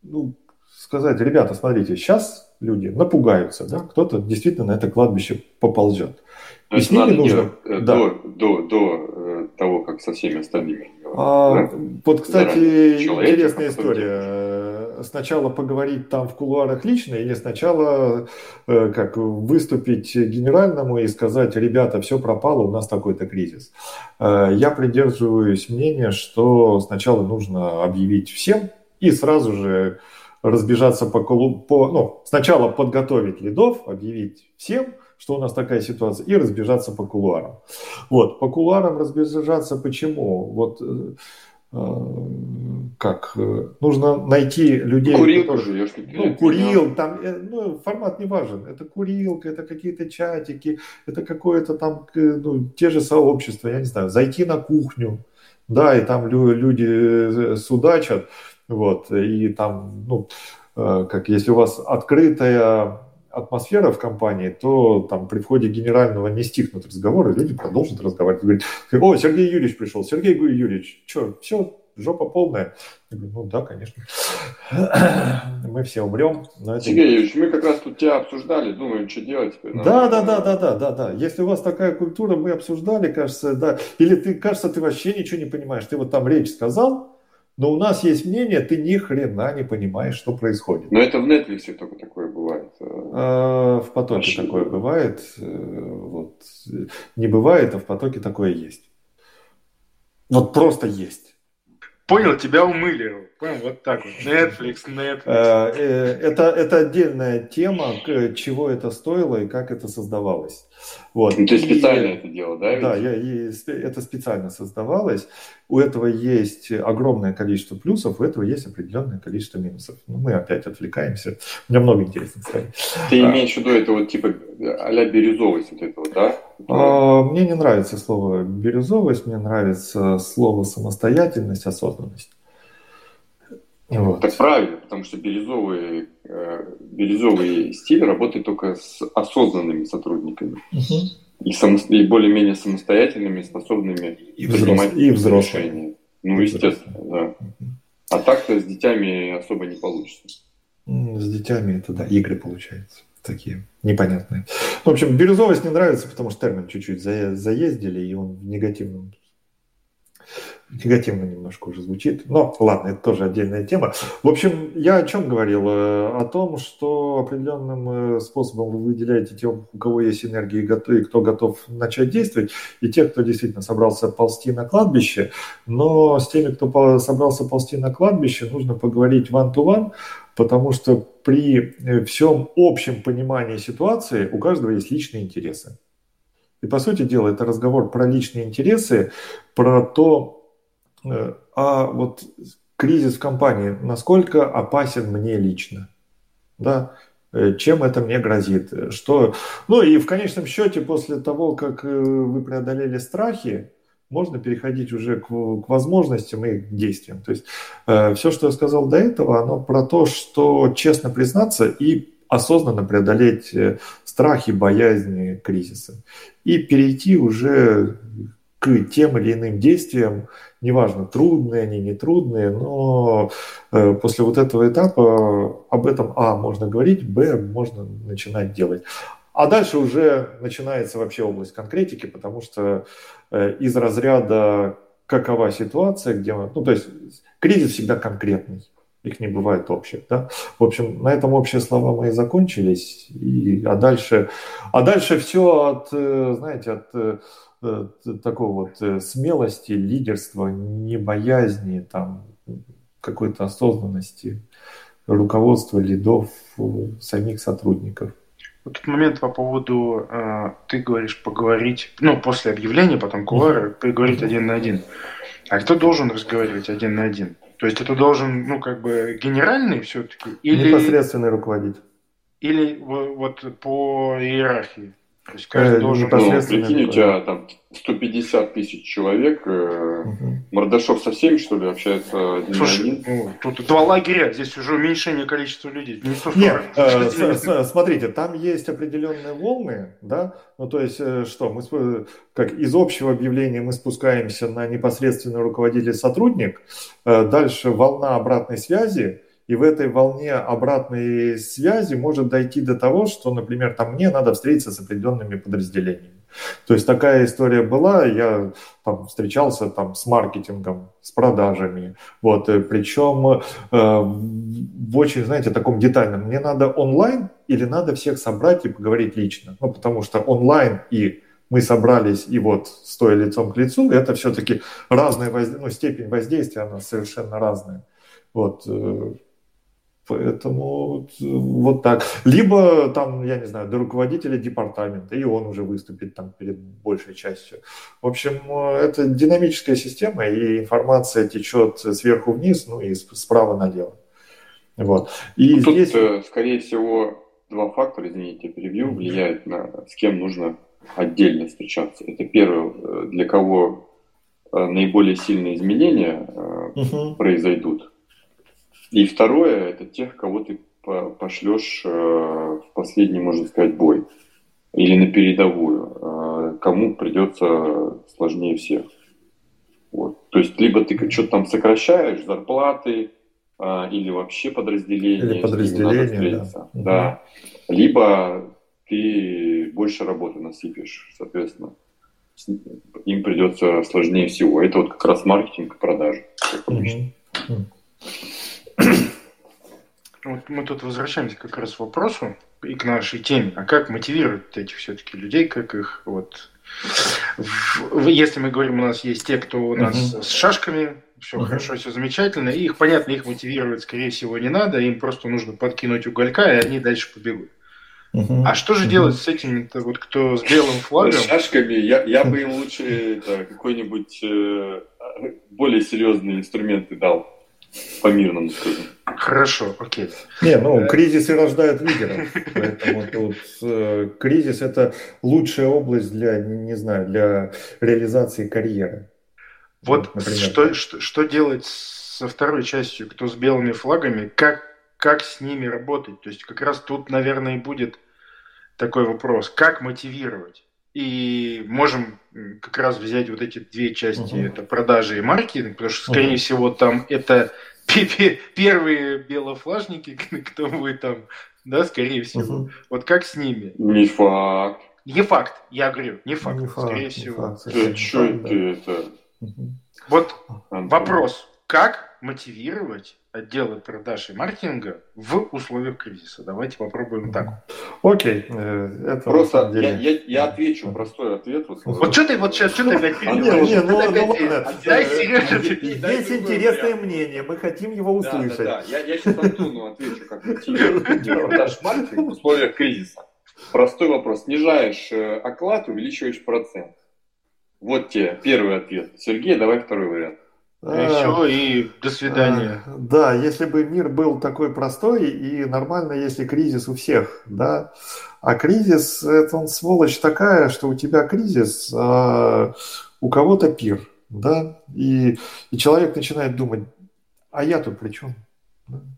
ну, сказать, ребята, смотрите, сейчас люди напугаются, да, кто-то действительно на это кладбище поползет. То и с ними нужно... Э, да. До, до, до э, того, как со всеми остальными. А, да? Вот, кстати, интересная история. Сначала поговорить там в кулуарах лично или сначала э, как выступить генеральному и сказать, ребята, все пропало, у нас такой-то кризис. Я придерживаюсь мнения, что сначала нужно объявить всем и сразу же разбежаться по, по ну, сначала подготовить лидов, объявить всем, что у нас такая ситуация, и разбежаться по кулуарам. Вот, по кулуарам разбежаться почему? Вот э, э как э, нужно найти людей, курил которые, живешь, ну курил, там, ну формат не важен, это курилка, это какие-то чатики, это какое-то там, ну те же сообщества, я не знаю, зайти на кухню, да, и там люди судачат, вот, и там, ну, э, как если у вас открытая атмосфера в компании, то там при входе генерального не стихнут разговоры, люди продолжат разговаривать. Говорят, о, Сергей Юрьевич пришел. Сергей Юрьевич, что, все, жопа полная? Я говорю, ну да, конечно. Мы все умрем. Но Сергей Юрьевич, мы как раз тут тебя обсуждали, думаем, что делать теперь. Да, да, да, да, да, да, да. Если у вас такая культура, мы обсуждали, кажется, да. Или ты, кажется, ты вообще ничего не понимаешь. Ты вот там речь сказал, но у нас есть мнение, ты ни хрена не понимаешь, что происходит. Но это в Netflix только такое бывает. А, в потоке Вообще. такое бывает. Э, вот. Не бывает, а в потоке такое есть. Вот просто есть. Понял, тебя умыли. Понял, вот так вот. Netflix, Netflix. Э, э, это, это отдельная тема, чего это стоило и как это создавалось. Вот. Ну, ты специально и, это делал, да? Да, я, и, это специально создавалось. У этого есть огромное количество плюсов, у этого есть определенное количество минусов. Но ну, мы опять отвлекаемся. У меня много интересных историй. Ты а, имеешь в виду это вот типа а-ля бирюзовость вот этого, да? А, мне не нравится слово бирюзовость, мне нравится слово самостоятельность, осознанность. Вот. Так правильно, потому что бирюзовый, э, бирюзовый стиль работает только с осознанными сотрудниками. Угу. И, само, и более-менее самостоятельными, способными и принимать и взрослые. решения. Ну, и естественно, да. А так-то с детьми особо не получится. С детьми это, да, игры получаются такие непонятные. В общем, бирюзовость не нравится, потому что термин чуть-чуть заездили, и он в негативном негативно немножко уже звучит. Но ладно, это тоже отдельная тема. В общем, я о чем говорил? Э, о том, что определенным э, способом вы выделяете тех, у кого есть энергия и кто готов начать действовать, и тех, кто действительно собрался ползти на кладбище. Но с теми, кто собрался ползти на кладбище, нужно поговорить one-to-one, потому что при э, всем общем понимании ситуации у каждого есть личные интересы. И по сути дела это разговор про личные интересы, про то, Э, а вот кризис в компании, насколько опасен мне лично? да, э, чем это мне грозит, что, ну и в конечном счете после того, как э, вы преодолели страхи, можно переходить уже к, к возможностям и к действиям. То есть э, все, что я сказал до этого, оно про то, что честно признаться и осознанно преодолеть э, страхи, боязни, кризисы. И перейти уже к тем или иным действиям, неважно, трудные они, не трудные, но э, после вот этого этапа об этом, а, можно говорить, б, можно начинать делать. А дальше уже начинается вообще область конкретики, потому что э, из разряда какова ситуация, где мы, ну то есть кризис всегда конкретный, их не бывает общих, да. В общем, на этом общие слова мои закончились, и, а дальше, а дальше все от, э, знаете, от, от э, такого вот смелости, лидерства, не боязни, там какой-то осознанности руководства, лидов, самих сотрудников. Вот этот момент по поводу, э, ты говоришь, поговорить, ну, после объявления, потом кулуары, поговорить один на один. А кто должен разговаривать один на один? То есть это должен, ну, как бы генеральный все-таки? Или... Непосредственный руководитель. Или вот по иерархии? То есть каждый э, должен... Ну, прикинь, у тебя там 150 тысяч человек, угу. Мордашов со всеми, что ли, общается один Слушай, один? Ну, тут два лагеря, здесь уже уменьшение количества людей. Не Нет, э, смотрите, там есть определенные волны, да, ну то есть э, что, мы как из общего объявления мы спускаемся на непосредственный руководитель сотрудник, э, дальше волна обратной связи, и в этой волне обратной связи может дойти до того, что, например, там мне надо встретиться с определенными подразделениями. То есть такая история была, я там встречался там с маркетингом, с продажами, вот, э, причем э, в очень, знаете, таком детальном, мне надо онлайн или надо всех собрать и поговорить лично, ну, потому что онлайн и мы собрались и вот стоя лицом к лицу, это все-таки разная воз... ну, степень воздействия, она совершенно разная. Вот, э, Поэтому вот так. Либо там, я не знаю, до руководителя департамента, и он уже выступит там перед большей частью. В общем, это динамическая система, и информация течет сверху вниз, ну и справа налево. Вот. И ну, здесь... Тут, э, скорее всего, два фактора, извините, перебью, влияют на с кем нужно отдельно встречаться. Это первое, э, для кого э, наиболее сильные изменения угу. произойдут и второе, это тех, кого ты пошлешь э, в последний, можно сказать, бой или на передовую, э, кому придется сложнее всех. Вот. То есть либо ты что-то там сокращаешь, зарплаты, э, или вообще подразделение, или подразделение да. да. Либо ты больше работы насыпешь, соответственно, им придется сложнее всего. Это вот как раз маркетинг и продажи. Mm-hmm. Вот мы тут возвращаемся как раз к вопросу и к нашей теме. А как мотивировать этих все-таки людей, как их вот... Если мы говорим, у нас есть те, кто у нас uh-huh. с шашками, все uh-huh. хорошо, все замечательно, и их, понятно, их мотивировать, скорее всего, не надо, им просто нужно подкинуть уголька, и они дальше побегут. Uh-huh. А что же uh-huh. делать с этим, вот кто с белым флагом? С шашками я, я бы им лучше это, какой-нибудь э, более серьезный инструменты дал по-мирному скажем. Хорошо, окей. Не, ну, э, кризисы рождают лидеров. Поэтому тут э, кризис – это лучшая область для, не знаю, для реализации карьеры. Вот, вот что, что, что делать со второй частью, кто с белыми флагами, как, как с ними работать? То есть как раз тут, наверное, и будет такой вопрос, как мотивировать? И можем как раз взять вот эти две части, uh-huh. это продажи и маркетинг, потому что, скорее uh-huh. всего, там это первые белофлажники, кто будет там, да, скорее всего. Uh-huh. Вот как с ними? Не факт. Не факт, я говорю, не факт, не скорее факт, всего. Факт, да, что это? Вот Антон. вопрос, как мотивировать отделы продаж и маркетинга в условиях кризиса. Давайте попробуем так. Окей. Э, это Просто я, я, я отвечу простой ответ. Вот, вот что ты вот сейчас, что ты опять ну, ну ладно. Дай Сережа. Есть интересное мнение, мы хотим его услышать. Да, да, Я, я сейчас Антону отвечу, как продаж маркетинг в условиях кризиса. Простой вопрос. Снижаешь э, оклад, увеличиваешь процент. Вот тебе первый ответ. Сергей, давай второй вариант. И а, все, и до свидания. А, да, если бы мир был такой простой и нормально, если кризис у всех, да. А кризис, это он сволочь такая, что у тебя кризис, а у кого-то пир, да. И, и человек начинает думать, а я тут при чем?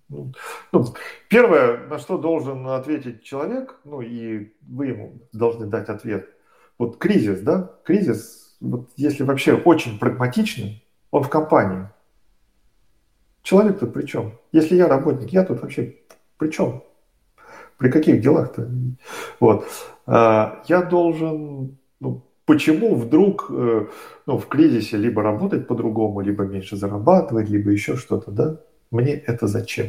Ну, ну, первое, на что должен ответить человек, ну и вы ему должны дать ответ. Вот кризис, да, кризис, вот если вообще очень прагматичный, он в компании. Человек тут при чем? Если я работник, я тут вообще при чем? При каких делах-то? Вот. А, я должен, ну, почему вдруг э, ну, в кризисе либо работать по-другому, либо меньше зарабатывать, либо еще что-то, да? Мне это зачем?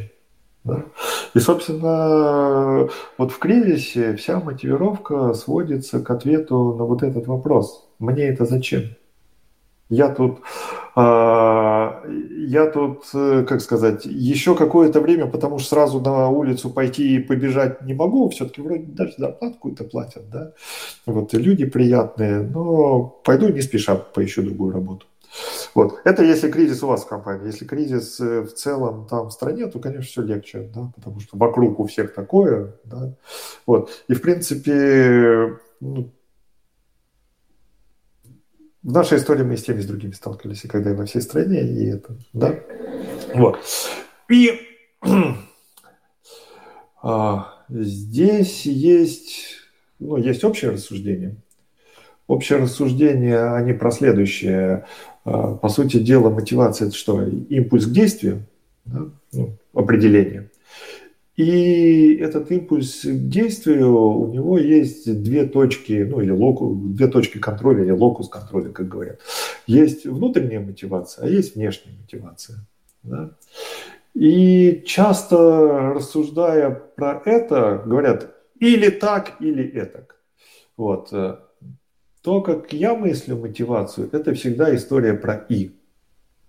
Да? И, собственно, вот в кризисе вся мотивировка сводится к ответу на вот этот вопрос. Мне это зачем? Я тут, я тут, э, как сказать, еще какое-то время, потому что сразу на улицу пойти и побежать не могу, все-таки вроде даже зарплату какую-то платят, да, вот, и люди приятные, но пойду не спеша поищу другую работу. Вот. Это если кризис у вас в компании. Если кризис э, в целом там в стране, то, конечно, все легче, да, потому что вокруг у всех такое, да. Вот. И, в принципе, ну, в нашей истории мы с теми, с другими сталкивались, и когда и во всей стране, и это, да. Вот. И а, здесь есть, ну, есть общее рассуждение. Общее рассуждение, они про следующее. А, по сути дела, мотивация – это что? Импульс к действию, да? ну, определение. И этот импульс к действию, у него есть две точки, ну или локу, две точки контроля, или локус контроля, как говорят. Есть внутренняя мотивация, а есть внешняя мотивация. Да? И часто рассуждая про это, говорят или так, или этак. Вот. То, как я мыслю мотивацию, это всегда история про «и».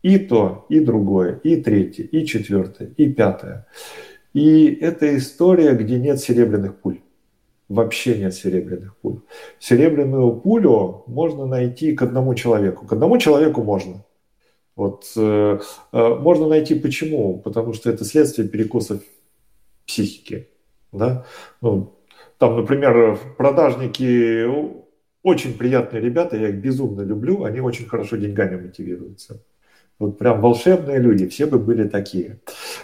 И то, и другое, и третье, и четвертое, и пятое. И это история, где нет серебряных пуль. Вообще нет серебряных пуль. Серебряную пулю можно найти к одному человеку. К одному человеку можно. Вот, э, э, можно найти почему? Потому что это следствие перекосов психики. Да? Ну, там, например, продажники очень приятные ребята, я их безумно люблю, они очень хорошо деньгами мотивируются. Вот прям волшебные люди, все бы были такие.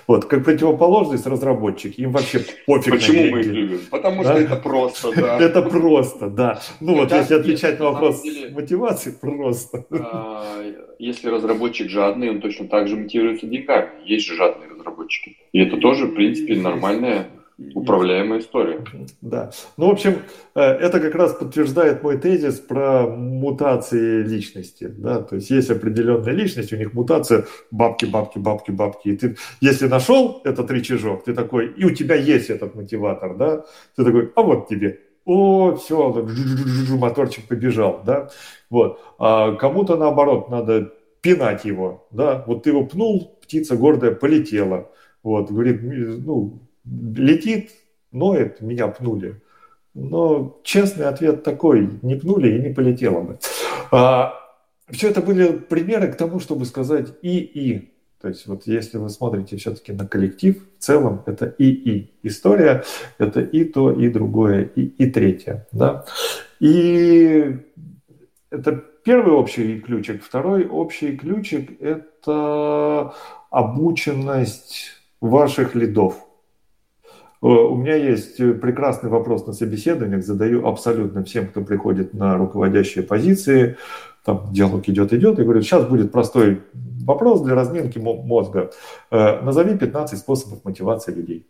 Вот, как противоположность разработчик, им вообще пофиг Почему мы их любим? Потому да? что это просто, да. Это просто, да. Ну вот, если отвечать на вопрос мотивации, просто. А, если разработчик жадный, он точно так же мотивируется деньгами. Есть же жадные разработчики. И это тоже, в принципе, нормальная Управляемая история. Да. Ну, в общем, э, это как раз подтверждает мой тезис про мутации личности. Да? То есть есть определенная личность, у них мутация бабки, бабки, бабки, бабки. И ты, если нашел этот рычажок, ты такой, и у тебя есть этот мотиватор, да, ты такой, а вот тебе. О, все, моторчик побежал, да. Вот. А кому-то наоборот надо пинать его, да. Вот ты его пнул, птица гордая полетела. Вот, говорит, ну, летит, ноет, меня пнули. Но честный ответ такой, не пнули и не полетело бы. А, все это были примеры к тому, чтобы сказать и-и. То есть вот если вы смотрите все-таки на коллектив, в целом это и-и. История – это и то, и другое, и, и третье. Да? И это первый общий ключик. Второй общий ключик – это обученность ваших лидов. Э, у меня есть э, прекрасный вопрос на собеседованиях, задаю абсолютно всем, кто приходит на руководящие позиции. Там диалог идет, идет, и говорю, сейчас будет простой вопрос для разминки мозга. Э, назови 15 способов мотивации людей.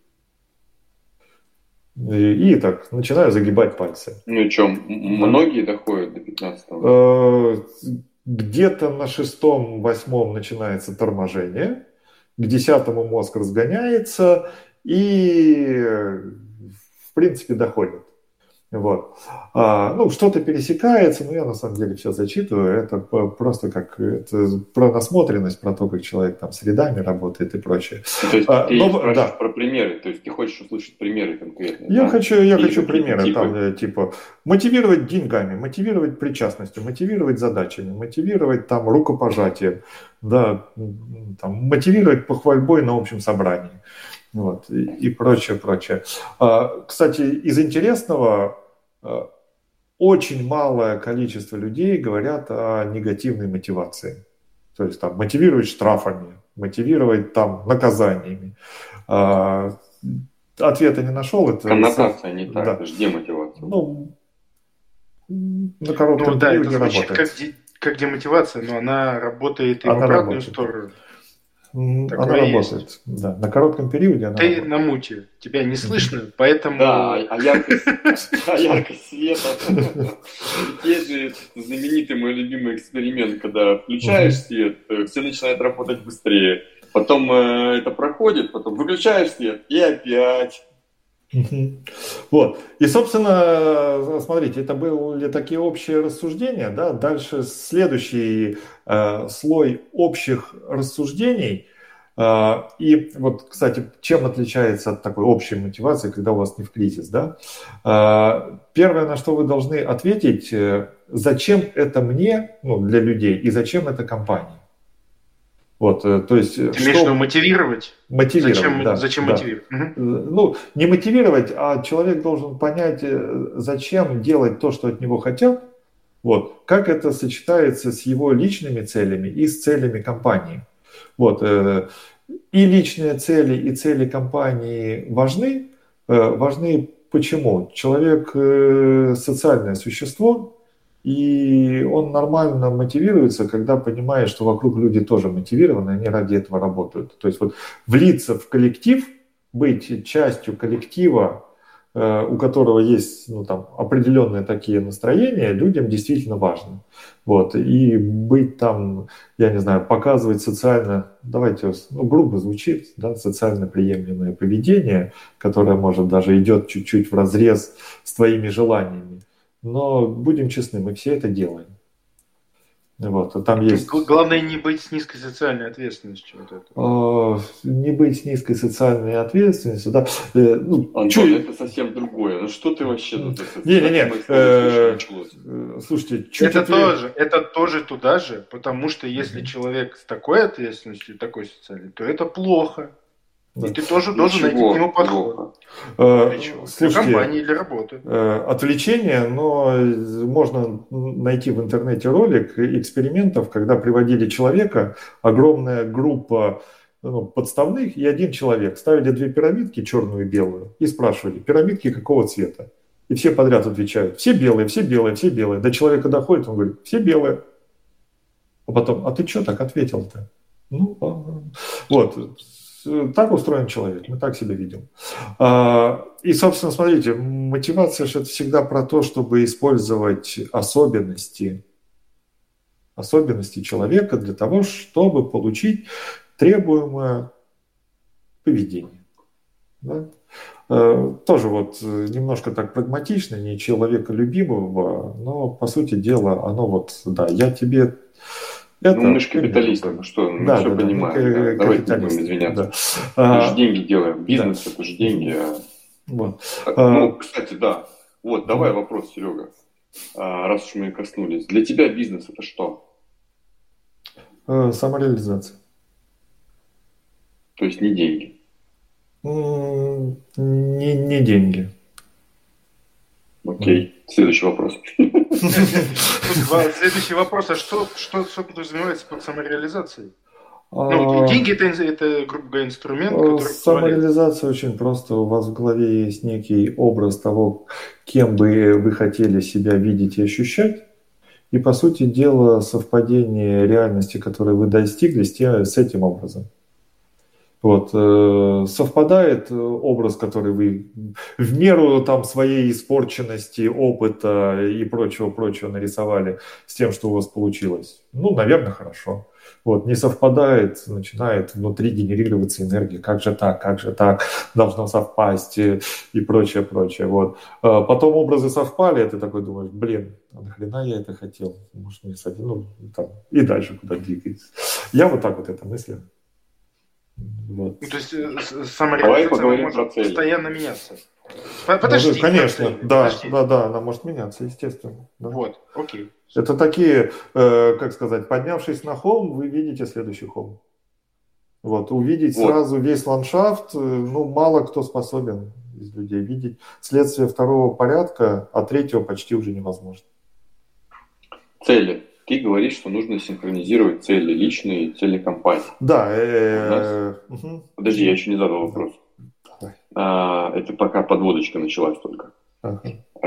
И, и так, начинаю загибать пальцы. Ну что, многие доходят до 15 Где-то на шестом, восьмом начинается торможение, к десятому мозг разгоняется, и, в принципе, доходит. Вот. А, ну, что-то пересекается, но я на самом деле все зачитываю. Это просто как это про насмотренность, про то, как человек там с рядами работает и прочее. То есть а, ты но, да. про примеры, то есть ты хочешь услышать примеры конкретные? Я да? хочу, я хочу примеры, типы? там, э, типа мотивировать деньгами, мотивировать причастностью, мотивировать задачами, мотивировать там рукопожатием, да, там, мотивировать похвальбой на общем собрании вот, и, и прочее, прочее. А, кстати, из интересного, а, очень малое количество людей говорят о негативной мотивации. То есть там мотивировать штрафами, мотивировать там наказаниями. А, ответа не нашел. Это Коннотация не так, да. это же демотивация. Ну, на коротком ну, да, это звучит работает. как, как демотивация, но она работает и она в обратную работает. сторону. Такое она работает, есть. да. На коротком периоде она Ты работает. на муте, тебя не слышно, поэтому... Да, а яркость, а яркость света. Есть же знаменитый мой любимый эксперимент, когда включаешь свет, э, все начинает работать быстрее. Потом э, это проходит, потом выключаешь свет и опять. Вот. И, собственно, смотрите, это были такие общие рассуждения, да, дальше следующий э, слой общих рассуждений. Э, и вот, кстати, чем отличается от такой общей мотивации, когда у вас не в кризис, да? Э, первое, на что вы должны ответить, э, зачем это мне, ну, для людей, и зачем это компании. Вот, э, то есть, Ты что... имеешь мотивировать? Мотивировать, зачем, да. Зачем да. мотивировать? Угу. Ну, не мотивировать, а человек должен понять, э, зачем делать то, что от него хотят, вот, как это сочетается с его личными целями и с целями компании. Вот, и личные цели, и цели компании важны. Важны почему? Человек социальное существо, и он нормально мотивируется, когда понимает, что вокруг люди тоже мотивированы, они ради этого работают. То есть вот влиться в коллектив, быть частью коллектива, э, у которого есть ну, там, определенные такие настроения, людям действительно важно. Вот. И быть там, я не знаю, показывать социально, давайте, ну, грубо звучит, да, социально приемлемое поведение, которое, может, даже идет чуть-чуть в разрез с твоими желаниями. Но будем честны, мы все это делаем. Вот, а там есть... Главное не быть с низкой социальной ответственностью. Вот это. А, не быть с низкой социальной ответственностью, да. Э, ну, Антон, чё... это совсем другое. Ну что ты вообще Не-не-не. Э, э, слушайте, чуть это тоже, это тоже туда же, потому что если человек с такой ответственностью, такой социальной, то это плохо. И ты тоже должен найти к нему подход. Э, слушайте, для компании или работы. Э, отвлечение, но можно найти в интернете ролик экспериментов, когда приводили человека, огромная группа ну, подставных и один человек. Ставили две пирамидки, черную и белую, и спрашивали, пирамидки какого цвета? И все подряд отвечают, все белые, все белые, все белые. До человека доходит, он говорит, все белые. А потом, а ты что так ответил-то? Ну, а, вот, так устроен человек, мы так себя видим. А, и, собственно, смотрите, мотивация же это всегда про то, чтобы использовать особенности, особенности человека для того, чтобы получить требуемое поведение. Да? А, тоже вот немножко так прагматично, не человека любимого, но по сути дела оно вот, да, я тебе это, ну, мы же капиталисты, ну что, мы да, все да, понимаем. Да, Давайте не будем извиняться. Да. Мы же а, деньги делаем. Бизнес да. это же деньги. А... Вот. А, ну, кстати, да. Вот, давай вопрос, Серега. А, раз уж мы коснулись. Для тебя бизнес это что? А, самореализация. То есть не деньги? Не, не деньги. Окей. Следующий вопрос. Следующий вопрос. А что, что, что подразумевается под самореализацией? Ну, деньги это, это, грубо говоря, инструмент, э, который... Самореализация очень просто. У вас в голове есть некий образ того, кем бы вы хотели себя видеть и ощущать. И, по сути дела, совпадение реальности, которой вы достигли, с, тем, с этим образом. Вот, э, совпадает образ, который вы в меру там своей испорченности, опыта и прочего-прочего нарисовали с тем, что у вас получилось? Ну, наверное, хорошо. Вот, не совпадает, начинает внутри генерироваться энергия. Как же так, как же так, должно совпасть и, и прочее, прочее. Вот. А потом образы совпали, и ты такой думаешь, блин, а нахрена я это хотел? Может, не совсем, ну, там, и дальше куда двигается. Я вот так вот это мыслю. Вот. Ну, то есть э, самореализация может постоянно меняться. Подожди. Может, конечно, подожди, да, подожди. да, да, она может меняться, естественно. Да. Вот, окей. Это такие, э, как сказать, поднявшись на холм, вы видите следующий холм. Вот, увидеть вот. сразу весь ландшафт, э, ну, мало кто способен из людей видеть. Следствие второго порядка, а третьего почти уже невозможно. Цели ты говоришь, что нужно синхронизировать цели личные и цели компании. Да. Э, Подожди, я еще не задал вопрос. А, это пока подводочка началась только.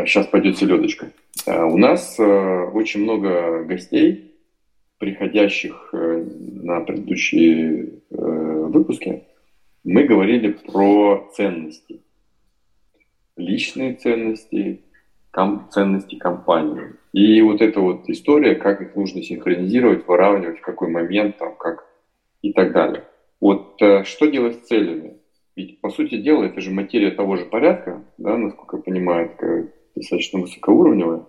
Сейчас а пойдет селедочка. А, у нас э, очень много гостей, приходящих э, на предыдущие выпуски. Мы говорили про ценности. Личные ценности, ценности компании. И вот эта вот история, как их нужно синхронизировать, выравнивать, в какой момент, там, как и так далее. Вот э, что делать с целями? Ведь, по сути дела, это же материя того же порядка, да, насколько я понимаю, такая достаточно высокоуровневая.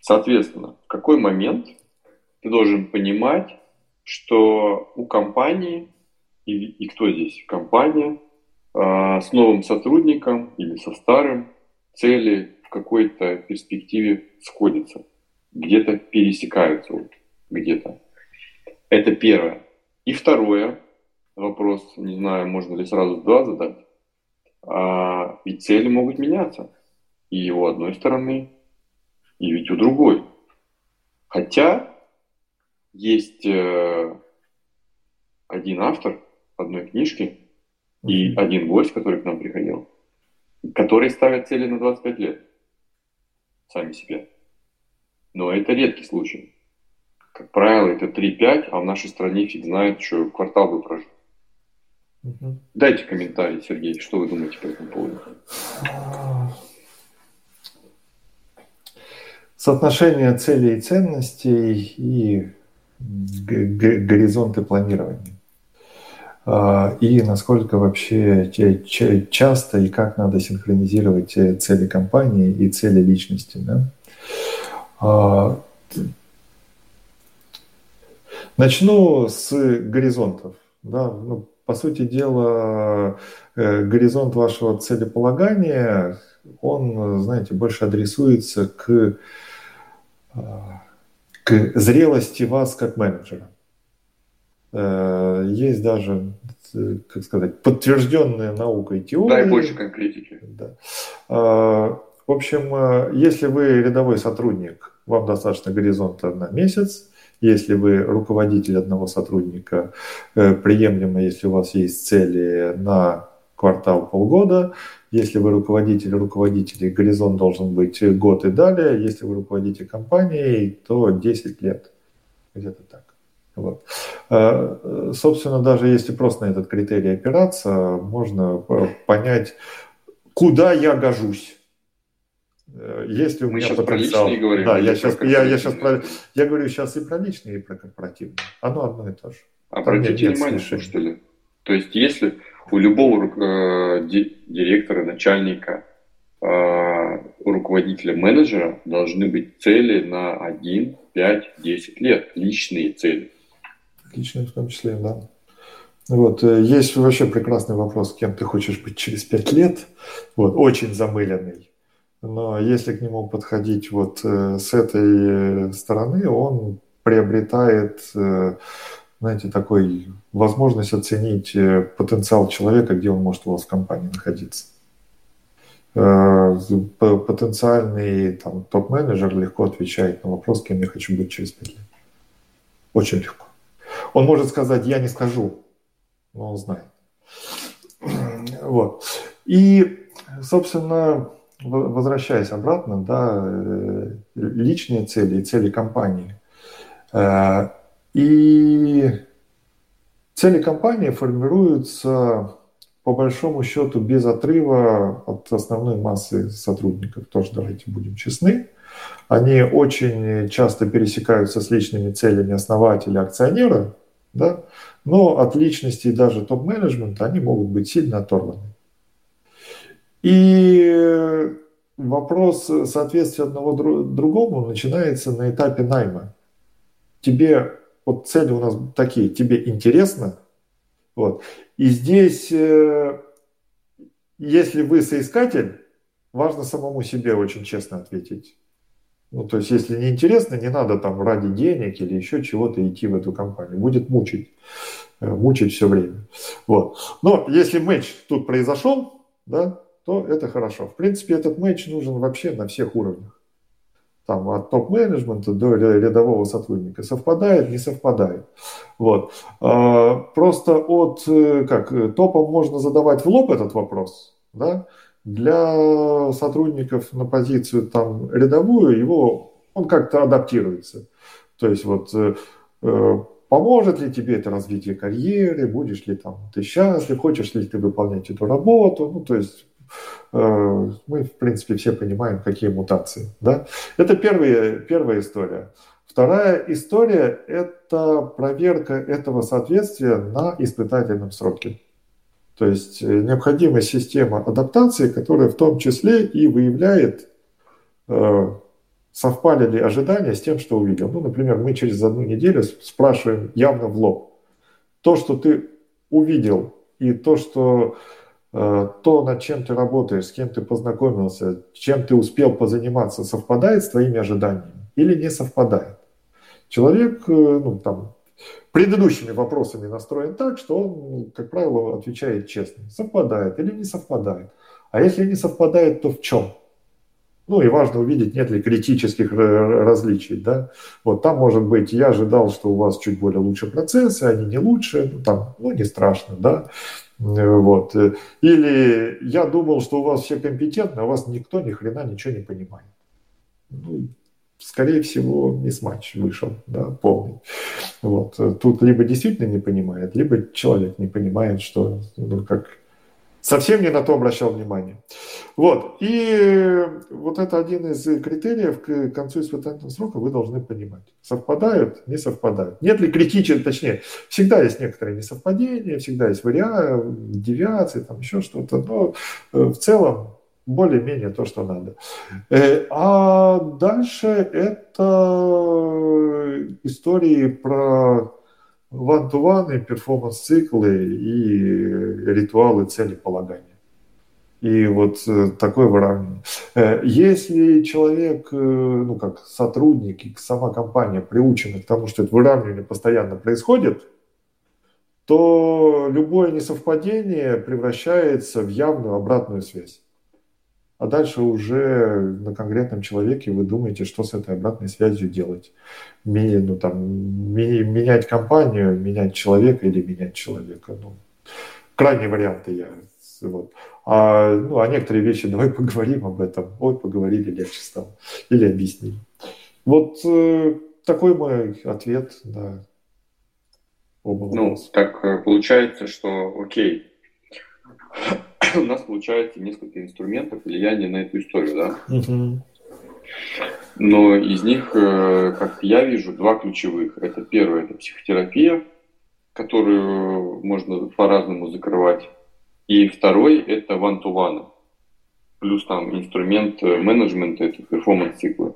Соответственно, в какой момент ты должен понимать, что у компании, и, и кто здесь компания, э, с новым сотрудником или со старым, цели в какой-то перспективе сходятся, где-то пересекаются, где-то. Это первое. И второе, вопрос, не знаю, можно ли сразу два задать. А, ведь цели могут меняться. И у одной стороны, и ведь у другой. Хотя есть э, один автор одной книжки и один гость, который к нам приходил, который ставит цели на 25 лет сами себе. Но это редкий случай. Как правило, это 3-5, а в нашей стране фиг знает, что квартал бы прожил. Угу. Дайте комментарий, Сергей, что вы думаете по этому поводу? Соотношение целей и ценностей и горизонты планирования. А, и насколько вообще часто и как надо синхронизировать цели компании и цели личности. Да? А, начну с горизонтов. Да? Ну, по сути дела, э, горизонт вашего целеполагания, он, знаете, больше адресуется к, а, к зрелости вас как менеджера. Э, есть даже, э, как сказать, подтвержденная наукой теория. Дай больше конкретики. Да. Э, в общем, если вы рядовой сотрудник, вам достаточно горизонта на месяц. Если вы руководитель одного сотрудника, приемлемо, если у вас есть цели на квартал, полгода. Если вы руководитель руководителей, горизонт должен быть год и далее. Если вы руководитель компании, то 10 лет. Где-то так. Вот. Э, собственно, даже если просто на этот критерий опираться, можно понять, куда я гожусь. Э, если у Мы меня потенциал. Про говорим, да, я сейчас, я, я сейчас про, я говорю сейчас и про личные, и про корпоративные. Оно одно и то же. Обратите внимание, слушатели. То есть, если у любого э, директора, начальника, э, руководителя, менеджера должны быть цели на 1, 5, 10 лет, личные цели. Личные в том числе, да. Вот. Э, есть вообще прекрасный вопрос, кем ты хочешь быть через пять лет. Вот. Очень замыленный. Но если к нему подходить вот э, с этой стороны, он приобретает, э, знаете, такой возможность оценить потенциал человека, где он может у вас в компании находиться. Потенциальный там, топ-менеджер легко отвечает на вопрос, кем я хочу быть через пять лет. Очень легко. Он может сказать, я не скажу, но он знает. Вот. И, собственно, возвращаясь обратно, да, э, личные цели и цели компании. Э, и цели компании формируются по большому счету без отрыва от основной массы сотрудников. Тоже давайте будем честны. Они очень часто пересекаются с личными целями основателя, акционера да? но от личности даже топ-менеджмента они могут быть сильно оторваны. И вопрос соответствия одного другому начинается на этапе найма. Тебе, вот цели у нас такие, тебе интересно, вот, и здесь, э, если вы соискатель, важно самому себе очень честно ответить. Ну, то есть, если не интересно, не надо там ради денег или еще чего-то идти в эту компанию. Будет мучить, э, мучить все время. Вот. Но если матч тут произошел, да, то это хорошо. В принципе, этот матч нужен вообще на всех уровнях. Там от топ-менеджмента до рядового сотрудника. Совпадает, не совпадает. Вот. А, просто от э, как, топом можно задавать в лоб этот вопрос, да, для сотрудников на позицию там рядовую его он как-то адаптируется. То есть вот э, э, поможет ли тебе это развитие карьеры, будешь ли там ты счастлив, хочешь ли ты выполнять эту работу, ну то есть э, мы в принципе все понимаем, какие мутации. Да? Это первая, первая история. Вторая история – это проверка этого соответствия на испытательном сроке. То есть э, необходима система адаптации, которая в том числе и выявляет, э, совпали ли ожидания с тем, что увидел. Ну, например, мы через одну неделю спрашиваем явно в лоб. То, что ты увидел, и то, что э, то, над чем ты работаешь, с кем ты познакомился, чем ты успел позаниматься, совпадает с твоими ожиданиями или не совпадает. Человек, ну, там, предыдущими вопросами настроен так, что он, как правило, отвечает честно. Совпадает или не совпадает. А если не совпадает, то в чем? Ну и важно увидеть, нет ли критических различий. Да? Вот там может быть, я ожидал, что у вас чуть более лучше процессы, они не лучше, ну там, ну не страшно, да. Вот. Или я думал, что у вас все компетентны, а у вас никто ни хрена ничего не понимает. Ну, скорее всего, мисс-матч вышел, да, полный. Вот. Тут либо действительно не понимает, либо человек не понимает, что, ну, как совсем не на то обращал внимание. Вот. И вот это один из критериев к концу испытательного срока вы должны понимать. Совпадают, не совпадают. Нет ли критических, точнее, всегда есть некоторые несовпадения, всегда есть варианты, девиации, там еще что-то. Но э, в целом более-менее то, что надо. Э, а дальше это истории про ван-ту-ваны, перформанс-циклы и ритуалы целеполагания. И вот э, такое выравнивание. Э, если человек, ну как сотрудник и сама компания приучена к тому, что это выравнивание постоянно происходит, то любое несовпадение превращается в явную обратную связь а дальше уже на конкретном человеке вы думаете, что с этой обратной связью делать. Ну, там, менять компанию, менять человека или менять человека. Ну, крайние варианты я вот. А, ну, а некоторые вещи давай поговорим об этом. Вот поговорили, легче стало. Или объяснили. Вот э, такой мой ответ на оба Ну, так э, получается, что окей, у нас получается несколько инструментов влияния на эту историю, да? Но из них, э, как я вижу, два ключевых. Это первое, это психотерапия, которую можно по-разному закрывать. И второй – это one-to-one. Плюс там инструмент э, менеджмента, это перформанс-циклы.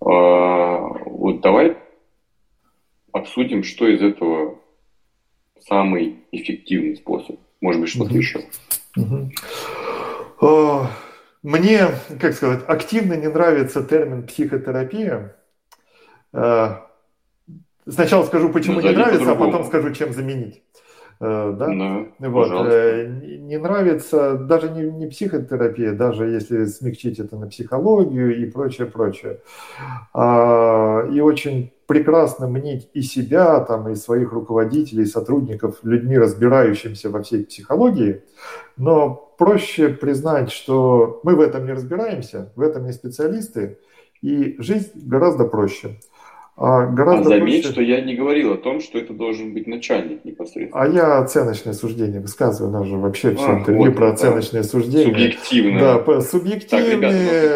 А, вот давай обсудим, что из этого самый эффективный способ. Может быть, что-то mm-hmm. еще. Мне, как сказать, активно не нравится термин психотерапия. А, сначала скажу, почему не нравится, а потом скажу, чем заменить. Э, да? Ну, вот. Э, не нравится даже не, не психотерапия, даже если смягчить это на психологию и прочее, прочее. А, и очень прекрасно мнить и себя, там, и своих руководителей, сотрудников людьми, разбирающимися во всей психологии, но проще признать, что мы в этом не разбираемся, в этом не специалисты, и жизнь гораздо проще. А, гораздо а заметь, проще... что я не говорил о том, что это должен быть начальник непосредственно. А я оценочное суждение высказываю. У нас же вообще а, все интервью вот, про оценочное да. суждение. Субъективно. Да, по, субъективные.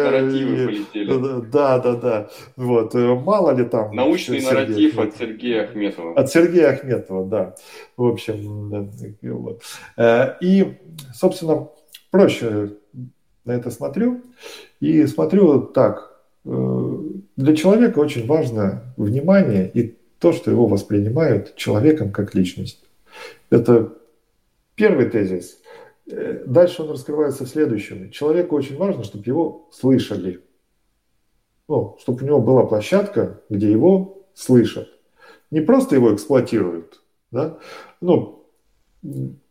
Так, полетели. Да, да, да. Вот. Э, мало ли там. Научный Сергей нарратив Ахметов. от Сергея Ахметова. От Сергея Ахметова, да. В общем, да. Э, и, собственно, проще на это смотрю. И смотрю так, для человека очень важно внимание и то, что его воспринимают человеком как личность. Это первый тезис. Э, дальше он раскрывается в следующем. Человеку очень важно, чтобы его слышали. Ну, чтобы у него была площадка, где его слышат. Не просто его эксплуатируют. Да? Ну,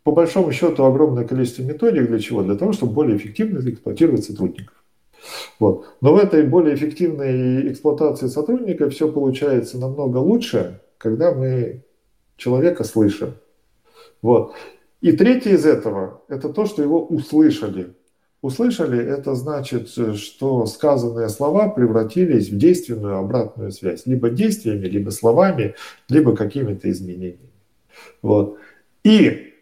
по большому счету, огромное количество методик для чего? Для того, чтобы более эффективно эксплуатировать сотрудников. Вот. Но в этой более эффективной эксплуатации сотрудника все получается намного лучше, когда мы человека слышим. Вот. И третье из этого – это то, что его услышали. Услышали – это значит, что сказанные слова превратились в действенную обратную связь. Либо действиями, либо словами, либо какими-то изменениями. Вот. И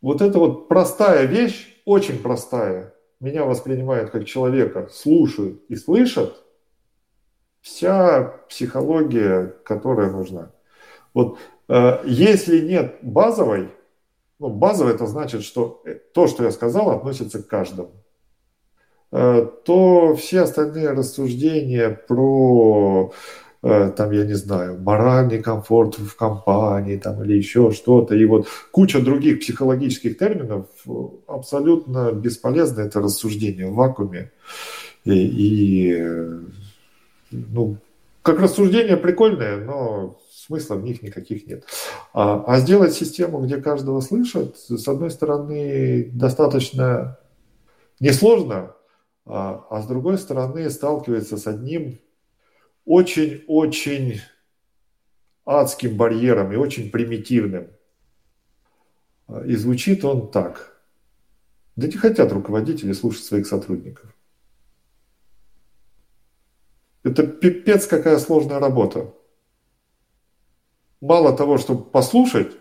вот эта вот простая вещь, очень простая, меня воспринимают как человека, слушают и слышат, вся психология, которая нужна. Вот э, если нет базовой, ну, базовой это значит, что то, что я сказал, относится к каждому, э, то все остальные рассуждения про Э, там, я не знаю, моральный комфорт в компании там, или еще что-то. И вот куча других психологических терминов абсолютно бесполезно это рассуждение в вакууме. И, и ну, как рассуждение прикольное, но смысла в них никаких нет. А, а сделать систему, где каждого слышат, с одной стороны, достаточно несложно, а, а с другой стороны, сталкивается с одним очень-очень адским барьером и очень примитивным. И звучит он так. Да не хотят руководители слушать своих сотрудников. Это пипец какая сложная работа. Мало того, чтобы послушать,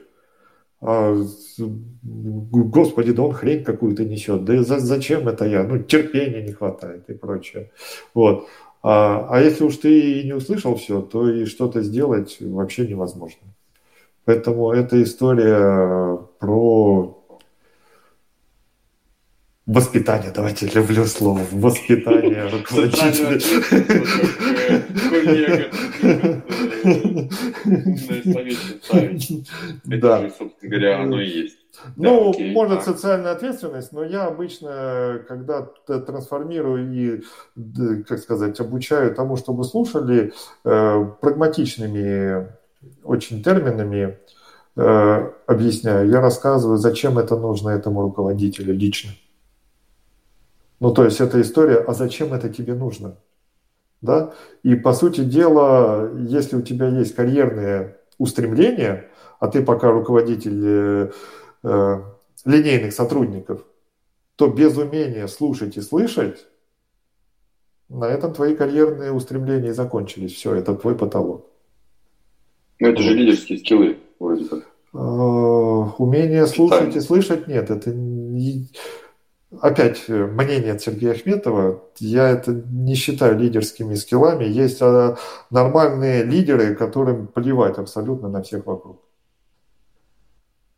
а, господи, да он хрень какую-то несет, да зачем это я, ну терпения не хватает и прочее. Вот. А, а если уж ты и не услышал все, то и что-то сделать вообще невозможно. Поэтому эта история про воспитание, давайте люблю слово, воспитание руководителя. Да. собственно говоря, оно и есть. Ну, да, окей, может, а... социальная ответственность, но я обычно, когда трансформирую и, как сказать, обучаю тому, чтобы слушали, э, прагматичными очень терминами э, объясняю. Я рассказываю, зачем это нужно этому руководителю лично. Ну, то есть это история, а зачем это тебе нужно? Да? И, по сути дела, если у тебя есть карьерные устремления, а ты пока руководитель э, э, линейных сотрудников, то без умения слушать и слышать, на этом твои карьерные устремления закончились. Все, это твой потолок. Ну, это же лидерские скиллы, вроде как. Э, умение слушать и слышать нет. Это опять мнение от Сергея Ахметова. Я это не считаю лидерскими скиллами. Есть а, нормальные лидеры, которым плевать абсолютно на всех вокруг.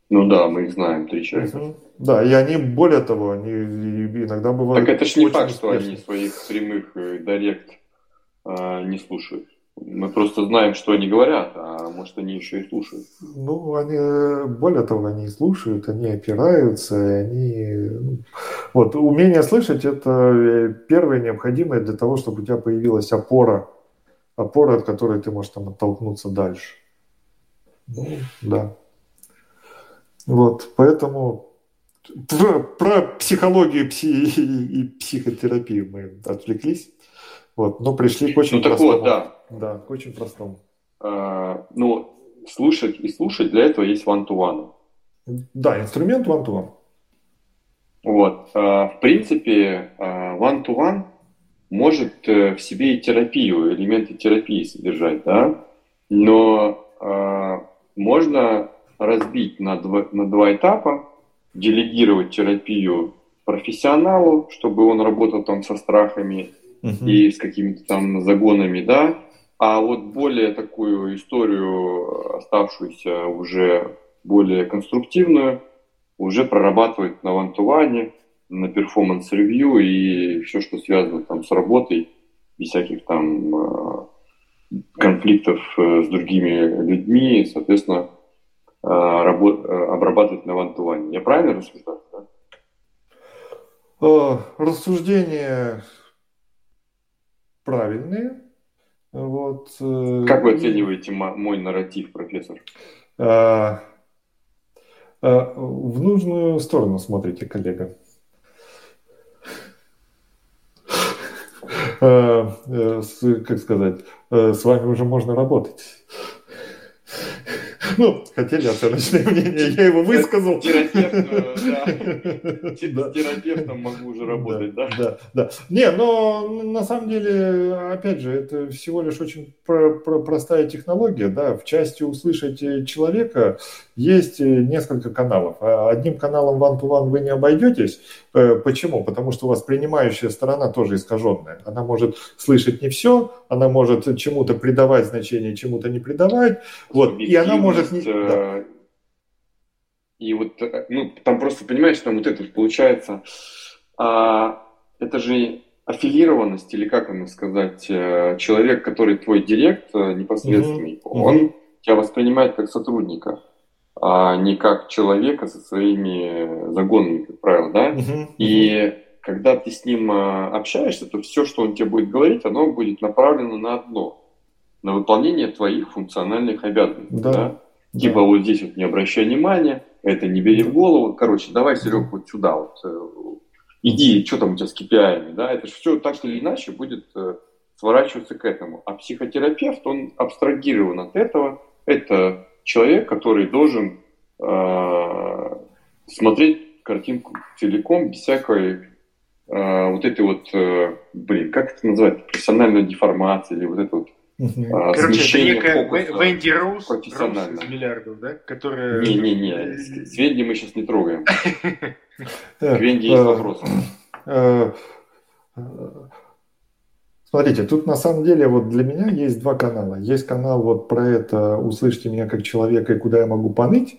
Ну да, мы их знаем, три человека. Угу. Да, и они, более того, они иногда бывают... Так это же не факт, что они своих прямых э, директ а, не слушают. Мы просто знаем, что они говорят, а может они еще и слушают. Ну, они, более того, они слушают, они опираются, они... Ну, вот, умение слышать – это э, первое необходимое для того, чтобы у тебя появилась опора, опора, от которой ты можешь там оттолкнуться дальше. Ну, да. Вот, поэтому про, про психологию пси, и психотерапию мы отвлеклись, вот, но пришли к очень ну, простому. Вот, да. Да, к очень простому. А, ну, слушать и слушать для этого есть one-to-one. Да, инструмент one-to-one. Вот, а, в принципе, а, one-to-one может э, в себе и терапию, элементы терапии содержать, да? но э, можно разбить на два, на два этапа, делегировать терапию профессионалу, чтобы он работал там со страхами uh-huh. и с какими-то там загонами, да, а вот более такую историю, оставшуюся уже более конструктивную, уже прорабатывать на one-to-one е, на performance review и все, что связано там с работой, без всяких там э, конфликтов э, с другими людьми, соответственно, работ, обрабатывать на вантуване. Я правильно рассуждаю? Да? Рассуждения правильные, вот. Э, как вы оцениваете мой нарратив, профессор? А, а, в нужную сторону смотрите, коллега. Э, как сказать, э, с вами уже можно работать. Ну, хотели оценочное мнение, я его высказал. Терапевт, да. Терапевтом могу уже работать, да? Да, да. Не, но на самом деле, опять же, это всего лишь очень простая технология, да, в части услышать человека есть несколько каналов. А одним каналом one-to-one вы не обойдетесь. Э, почему? Потому что у вас принимающая сторона тоже искаженная. Она может слышать не все, она может чему-то придавать значение, чему-то не придавать. Вот. И она может... Не... Э, да. И вот, э, ну, там просто, понимаешь, там вот это получается, а, это же аффилированность, или как вам сказать, человек, который твой директ непосредственный, mm-hmm. он тебя воспринимает как сотрудника а не как человека со своими загонами, как правило, да? Uh-huh. И когда ты с ним а, общаешься, то все, что он тебе будет говорить, оно будет направлено на одно, на выполнение твоих функциональных обязанностей, да? да? Типа вот здесь вот не обращай внимания, это не бери в голову, короче, давай, Серег, вот сюда вот, э, иди, что там у тебя с KPI, да? Это же все так или иначе будет э, сворачиваться к этому. А психотерапевт, он абстрагирован от этого, это человек, который должен э, смотреть картинку целиком, без всякой э, вот этой вот, э, блин, как это называть, профессиональной деформации или вот это вот Uh-huh. Короче, это некая Венди Роуз, Роуз из миллиардов, да? Которая... Не-не-не, с Венди мы сейчас не трогаем. К Венди есть вопросы. Смотрите, тут на самом деле вот для меня есть два канала. Есть канал вот про это «Услышьте меня как человека и куда я могу поныть».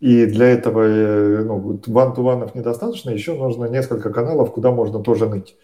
И для этого э, ну, ван-ту-ванов недостаточно, еще нужно несколько каналов, куда можно тоже ныть.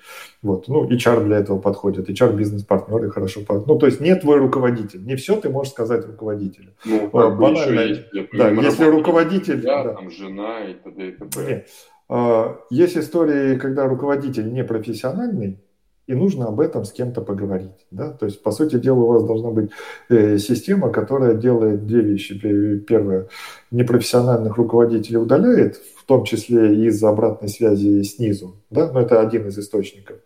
Вот. Ну, HR для этого подходит, HR-бизнес-партнеры хорошо подходят. Ну, то есть не твой руководитель, не все ты можешь сказать руководителю. Ну, Банально. Есть, да, если руководитель... Да, да. там жена и т.д. и т.п. Нет. А, есть истории, когда руководитель не профессиональный, и нужно об этом с кем-то поговорить. Да? То есть, по сути дела, у вас должна быть э, система, которая делает две вещи. Первое, непрофессиональных руководителей удаляет, в том числе из обратной связи снизу, да? но это один из источников.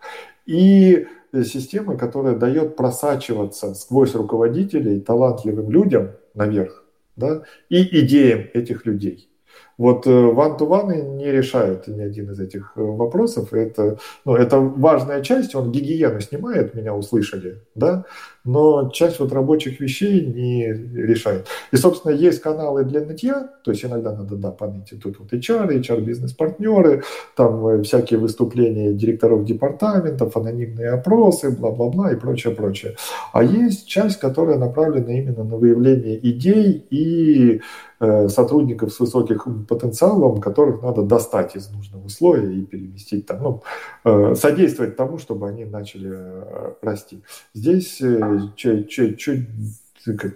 И система, которая дает просачиваться сквозь руководителей талантливым людям наверх да? и идеям этих людей. Вот one-to-one э, не решает ни один из этих э, вопросов. Это, ну, это важная часть, он гигиену снимает, меня услышали, да, но часть вот рабочих вещей не решает. И, собственно, есть каналы для нытья, то есть иногда надо, да, поныть, тут вот HR, HR-бизнес-партнеры, там э, всякие выступления директоров департаментов, анонимные опросы, бла-бла-бла и прочее, прочее. А есть часть, которая направлена именно на выявление идей и сотрудников с высоким потенциалом, которых надо достать из нужного слоя и переместить там, ну, э, содействовать тому, чтобы они начали э, расти. Здесь чуть, чуть, чуть,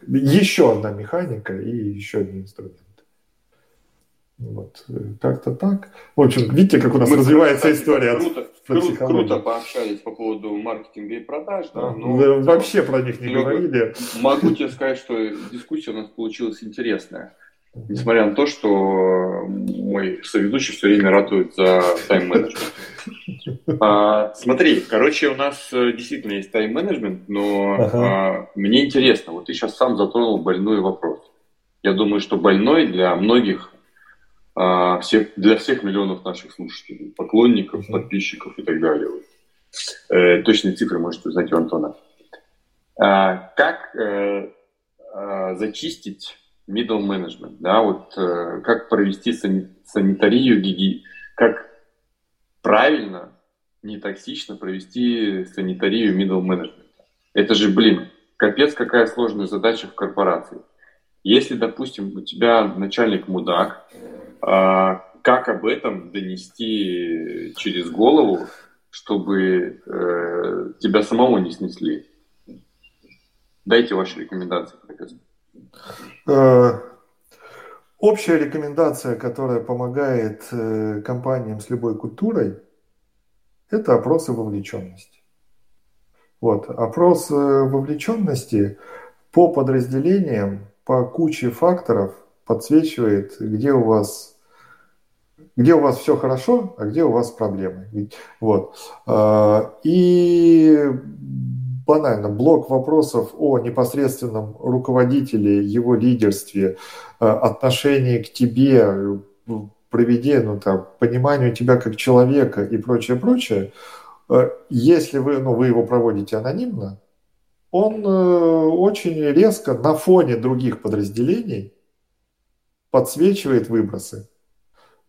еще одна механика и еще один инструмент. Вот, как-то так. В общем, видите, как у нас Мы развивается история. Круто, круто, круто пообщались по поводу маркетинга и продаж. Да, но да, вообще про них не говорили. Могу тебе сказать, что дискуссия у нас получилась интересная. Несмотря на то, что мой соведущий все время ратует за тайм-менеджмент. А, смотри, короче, у нас э, действительно есть тайм-менеджмент, но ага. а, мне интересно, вот ты сейчас сам затронул больной вопрос. Я думаю, что больной для многих, а, всех, для всех миллионов наших слушателей, поклонников, ага. подписчиков и так далее. Вот. Э, точные цифры можете узнать у Антона. А, как э, э, зачистить middle management, да, вот э, как провести сани- санитарию, гиги, как правильно, не токсично провести санитарию middle management. Это же, блин, капец, какая сложная задача в корпорации. Если, допустим, у тебя начальник мудак, э, как об этом донести через голову, чтобы э, тебя самого не снесли? Дайте ваши рекомендации, профессор. Э, общая рекомендация, которая помогает э, компаниям с любой культурой, это опросы вовлеченности. Вот, опрос э, вовлеченности по подразделениям, по куче факторов подсвечивает, где у вас где у вас все хорошо, а где у вас проблемы. Вот. И банально, блок вопросов о непосредственном руководителе, его лидерстве, э, отношении к тебе, проведению, ну, там, пониманию тебя как человека и прочее, прочее, э, если вы, ну, вы его проводите анонимно, он э, очень резко на фоне других подразделений подсвечивает выбросы.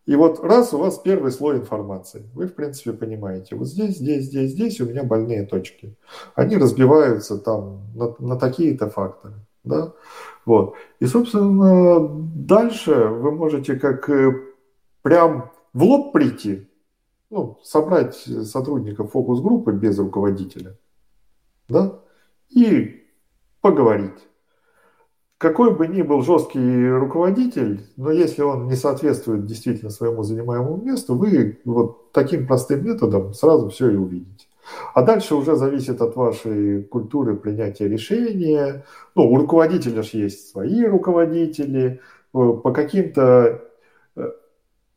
И вот раз у вас первый слой информации, вы, в принципе, понимаете, вот здесь, здесь, здесь, здесь у меня больные точки. Они разбиваются там на, на такие-то факторы. Да? Вот. И, собственно, дальше вы можете как э, прям в лоб прийти, ну, собрать сотрудников фокус-группы без руководителя, да, и поговорить какой бы ни был жесткий руководитель, но если он не соответствует действительно своему занимаемому месту, вы вот таким простым методом сразу все и увидите. А дальше уже зависит от вашей культуры принятия решения. Ну, у руководителя же есть свои руководители. По каким-то э,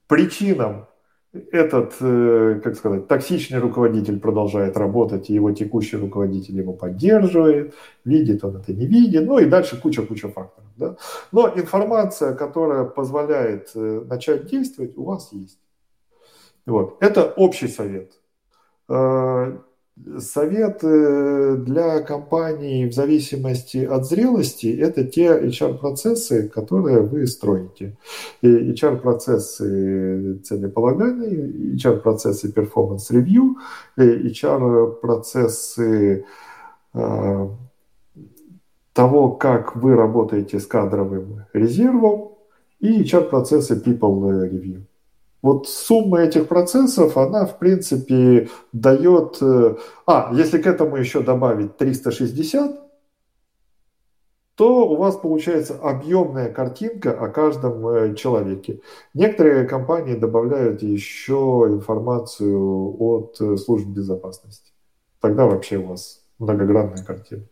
причинам этот, э, как сказать, токсичный руководитель продолжает работать, и его текущий руководитель его поддерживает, видит он это, не видит, ну и дальше куча-куча факторов. Да? Но информация, которая позволяет э, начать действовать, у вас есть. Вот. Это общий совет. Э, Совет для компаний в зависимости от зрелости – это те HR-процессы, которые вы строите. HR-процессы целеполагания, HR-процессы performance-review, HR-процессы э, того, как вы работаете с кадровым резервом и HR-процессы people review. Вот сумма этих процессов, она, в принципе, дает... Э, а, если к этому еще добавить 360, то у вас получается объемная картинка о каждом э, человеке. Некоторые компании добавляют еще информацию от э, служб безопасности. Тогда вообще у вас многогранная картина.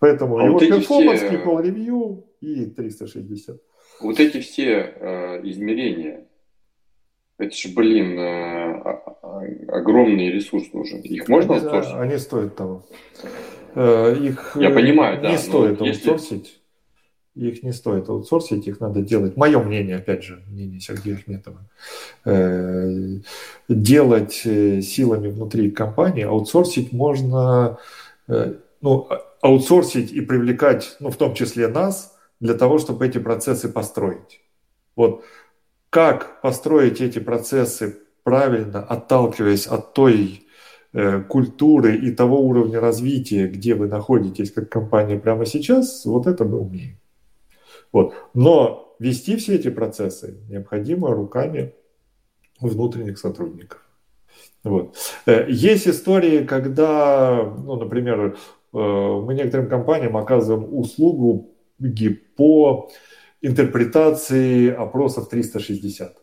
Поэтому а его вот перформанс, все... people review и 360. Вот эти все э, измерения, это же, блин, э, огромный ресурс нужен. Их можно они, аутсорсить? Они стоят того. Э, их Я понимаю, не да, стоит если... аутсорсить. Их не стоит аутсорсить, их надо делать. Мое мнение, опять же, мнение Сергея Ахметова. Э, делать силами внутри компании. Аутсорсить можно, ну, а, аутсорсить и привлекать, ну, в том числе нас, для того, чтобы эти процессы построить. Вот как построить эти процессы правильно, отталкиваясь от той э, культуры и того уровня развития, где вы находитесь как компания прямо сейчас, вот это мы умеем. Вот. Но вести все эти процессы необходимо руками внутренних сотрудников. Вот. Э, есть истории, когда, ну, например, э, мы некоторым компаниям оказываем услугу по интерпретации опросов 360.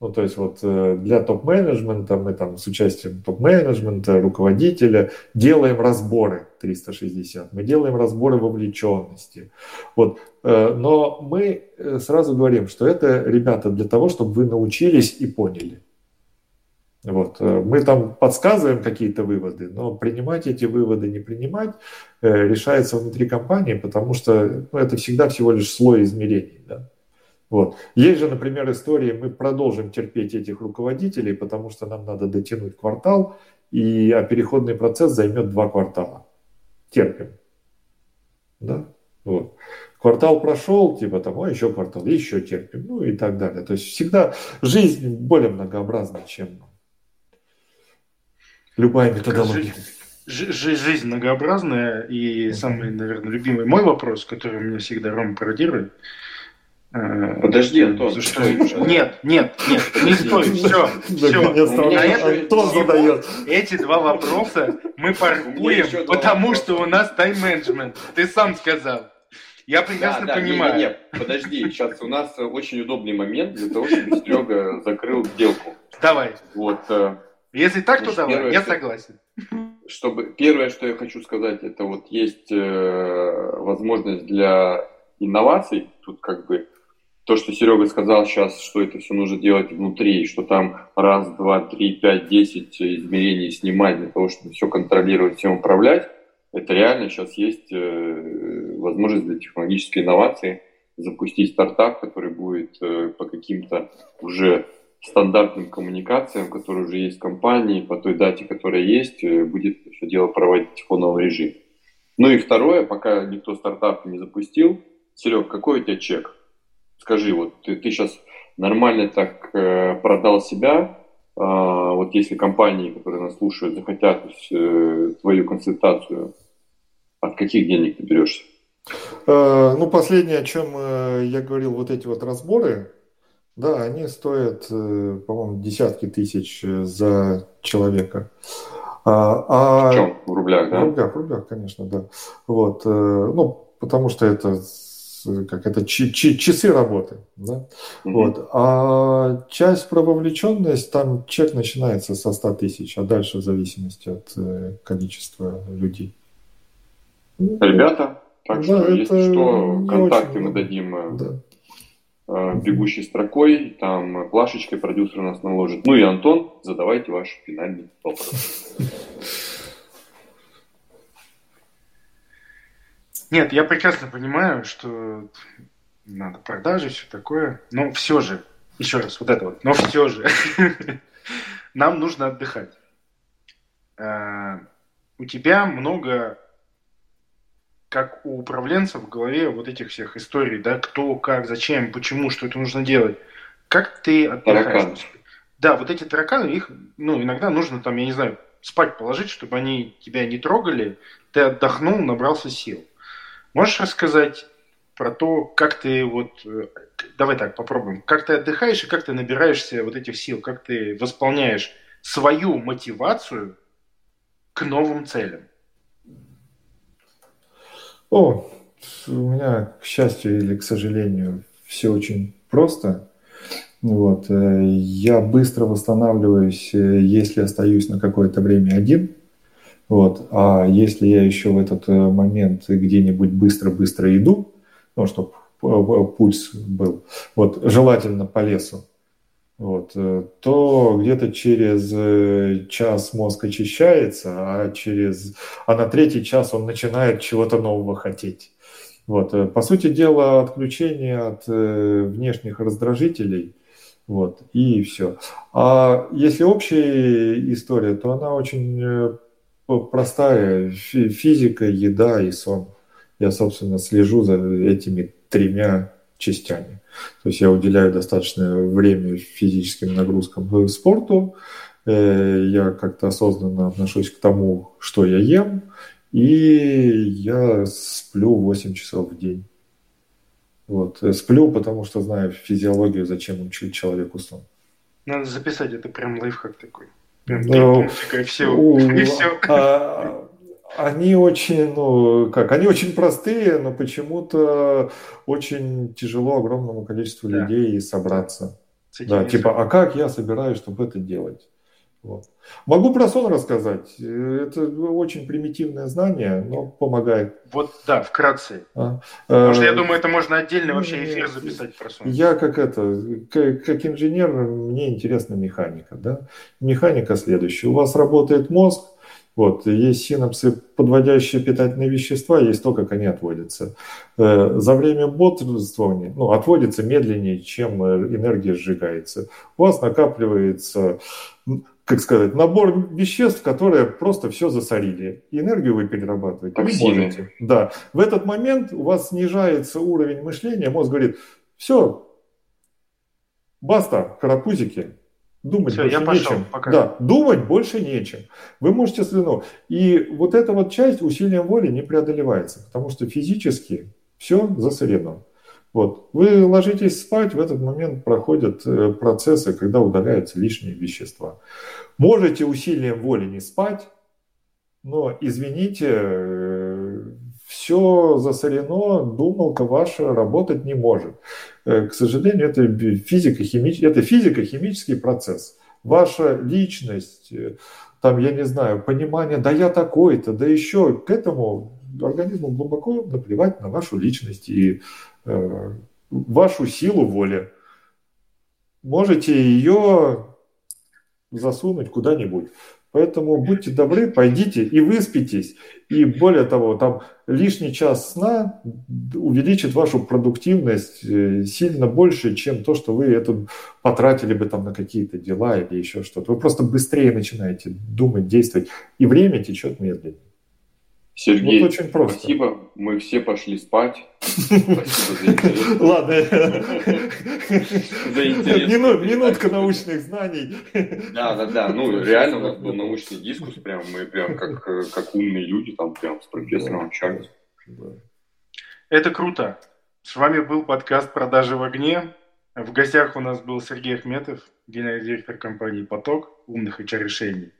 Ну, то есть вот э, для топ-менеджмента мы там с участием топ-менеджмента, руководителя делаем разборы 360, мы делаем разборы вовлеченности. Вот. Э, но мы э, сразу говорим, что это, ребята, для того, чтобы вы научились и поняли. Вот. Э, мы там подсказываем какие-то выводы, но принимать эти выводы, не принимать, э, решается внутри компании, потому что ну, это всегда всего лишь слой измерений. Да? Вот. Есть же, например, истории, мы продолжим терпеть этих руководителей, потому что нам надо дотянуть квартал, и, а переходный процесс займет два квартала. Терпим. Да? Вот. Квартал прошел, типа там, а еще квартал, еще терпим, ну и так далее. То есть всегда жизнь более многообразна, чем любая методология. Жизнь, жизнь многообразная и самый, наверное, любимый мой вопрос, который меня всегда Рома пародирует. Э, Подожди, Антон. Что... Нет, нет, нет, не стой, все, все. Антон задает. Эти два вопроса мы паркуем, потому что у нас тайм-менеджмент. Ты сам сказал. Я прекрасно да, да, понимаю. Не, не, не, подожди, сейчас у нас очень удобный момент для того, чтобы Серега закрыл сделку. Давай. Вот. Если так, то давай, первое, я согласен. Чтобы первое, что я хочу сказать, это вот есть э, возможность для инноваций. Тут как бы то, что Серега сказал сейчас, что это все нужно делать внутри, что там раз, два, три, пять, десять измерений снимать для того, чтобы все контролировать, всем управлять это реально сейчас есть э, возможность для технологической инновации запустить стартап, который будет э, по каким-то уже стандартным коммуникациям, которые уже есть в компании, по той дате, которая есть, э, будет все дело проводить в фоновом режиме. Ну и второе, пока никто стартап не запустил, Серег, какой у тебя чек? Скажи, вот ты, ты сейчас нормально так э, продал себя, а, вот если компании, которые нас слушают, захотят э, твою консультацию, от каких денег ты берешься? Э, ну, последнее, о чем э, я говорил, вот эти вот разборы, да, они стоят, по-моему, десятки тысяч за человека. А, а... В чем? В рублях, да? В рублях, в рублях, конечно, да. Вот, ну, потому что это как это часы работы, да? Mm-hmm. Вот. А часть про вовлеченность, там чек начинается со 100 тысяч, а дальше в зависимости от э, количества людей. Ребята, так да, что, если что, контакты очень... мы дадим э, да. Э, бегущей строкой, там плашечкой продюсер нас наложит. Ну и Антон, задавайте ваш финальный вопрос. Нет, я прекрасно понимаю, что надо продажи, все такое. Но все же, еще раз, вот это вот, но все же, нам нужно отдыхать. А, у тебя много, как у управленца в голове вот этих всех историй, да, кто, как, зачем, почему, что это нужно делать. Как ты отдыхаешь? Да, вот эти тараканы, их, ну, иногда нужно там, я не знаю, спать положить, чтобы они тебя не трогали, ты отдохнул, набрался сил. Можешь рассказать про то, как ты вот, э, давай так попробуем, как ты отдыхаешь и как ты набираешься вот этих сил, как ты восполняешь свою мотивацию к новым целям? О, у меня, к счастью или к сожалению, все очень просто. Вот. Э, я быстро восстанавливаюсь, э, если остаюсь на какое-то время один. Вот. А если я еще в этот э, момент где-нибудь быстро-быстро иду, ну, чтобы пульс был, вот, желательно по лесу, вот, э, то где-то через э, час мозг очищается, а, через, а на третий час он начинает чего-то нового хотеть. Вот. По сути дела, отключение от внешних раздражителей, вот, и все. А если общая история, то она очень простая физика, еда и сон. Я, собственно, слежу за этими тремя частями. То есть я уделяю достаточное время физическим нагрузкам спорту, э, я как-то осознанно отношусь к тому, что я ем, и я сплю 8 часов в день. Вот. Сплю, потому что знаю физиологию, зачем учить человеку сон. Надо записать, это прям лайфхак такой. Ну, и все. И все. А, они очень, ну, как, они очень простые, но почему-то очень тяжело огромному количеству да. людей собраться. Да, типа, а как я собираюсь, чтобы это делать? Вот. Могу про сон рассказать. Это очень примитивное знание, но помогает. Вот, да, вкратце. А? Потому что я э, думаю, это можно отдельно вообще эфир записать про сон. Я как это, как, как инженер, мне интересна механика. Да? Механика следующая. У вас работает мозг, вот, есть синапсы, подводящие питательные вещества, есть то, как они отводятся. Э, за время бодрствования ну, отводится медленнее, чем энергия сжигается. У вас накапливается как сказать, набор веществ, которые просто все засорили. И энергию вы перерабатывать не можете. Да. В этот момент у вас снижается уровень мышления, мозг говорит, все, баста, карапузики, Думать Все, больше я пошел, нечем. Пока. Да, думать больше нечем. Вы можете слюну. И вот эта вот часть усилием воли не преодолевается, потому что физически все засорено. Вот. Вы ложитесь спать, в этот момент проходят э, процессы, когда удаляются лишние вещества. Можете усилием воли не спать, но, извините, э, все засорено, думалка ваша работать не может. Э, к сожалению, это физико-химический, это физико-химический процесс. Ваша личность, э, там, я не знаю, понимание, да я такой-то, да еще к этому организму глубоко наплевать на вашу личность и э, вашу силу воли. Можете ее засунуть куда-нибудь. Поэтому будьте добры, пойдите и выспитесь. И более того, там лишний час сна увеличит вашу продуктивность э, сильно больше, чем то, что вы это потратили бы там на какие-то дела или еще что-то. Вы просто быстрее начинаете думать, действовать, и время течет медленнее. Сергей, вот очень просто. спасибо. Мы все пошли спать. Ладно. Минутка научных знаний. Да, да, да. Ну, реально у нас был научный дискус. Прям мы прям как, как умные люди там прям с профессором общались. Это круто. С вами был подкаст «Продажи в огне». В гостях у нас был Сергей Ахметов, генеральный директор компании «Поток» умных HR-решений.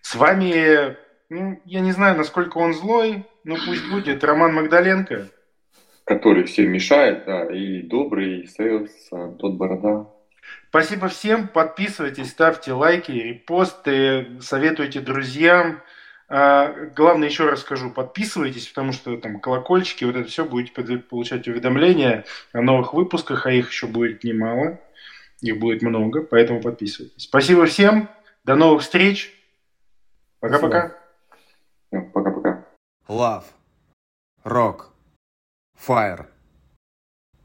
С вами ну, я не знаю, насколько он злой, но пусть будет Роман Магдаленко. Который всем мешает, да, и добрый sales Антон Борода. Спасибо всем, подписывайтесь, ставьте лайки, репосты, советуйте друзьям. А, главное, еще раз скажу, подписывайтесь, потому что там колокольчики, вот это все будете получать уведомления о новых выпусках, а их еще будет немало, их будет много, поэтому подписывайтесь. Спасибо всем, до новых встреч, пока-пока. Love. Rock. Fire.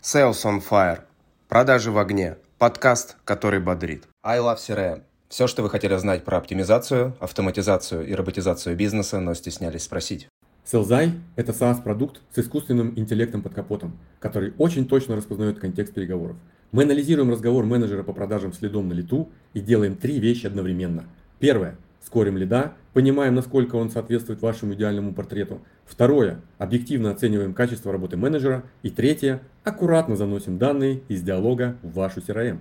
Sales on Fire. Продажи в огне. Подкаст, который бодрит. I Love CRM. Все, что вы хотели знать про оптимизацию, автоматизацию и роботизацию бизнеса, но стеснялись спросить. Селзай – это SaaS-продукт с искусственным интеллектом под капотом, который очень точно распознает контекст переговоров. Мы анализируем разговор менеджера по продажам следом на лету и делаем три вещи одновременно. Первое – скорим лида, понимаем, насколько он соответствует вашему идеальному портрету. Второе, объективно оцениваем качество работы менеджера. И третье, аккуратно заносим данные из диалога в вашу CRM.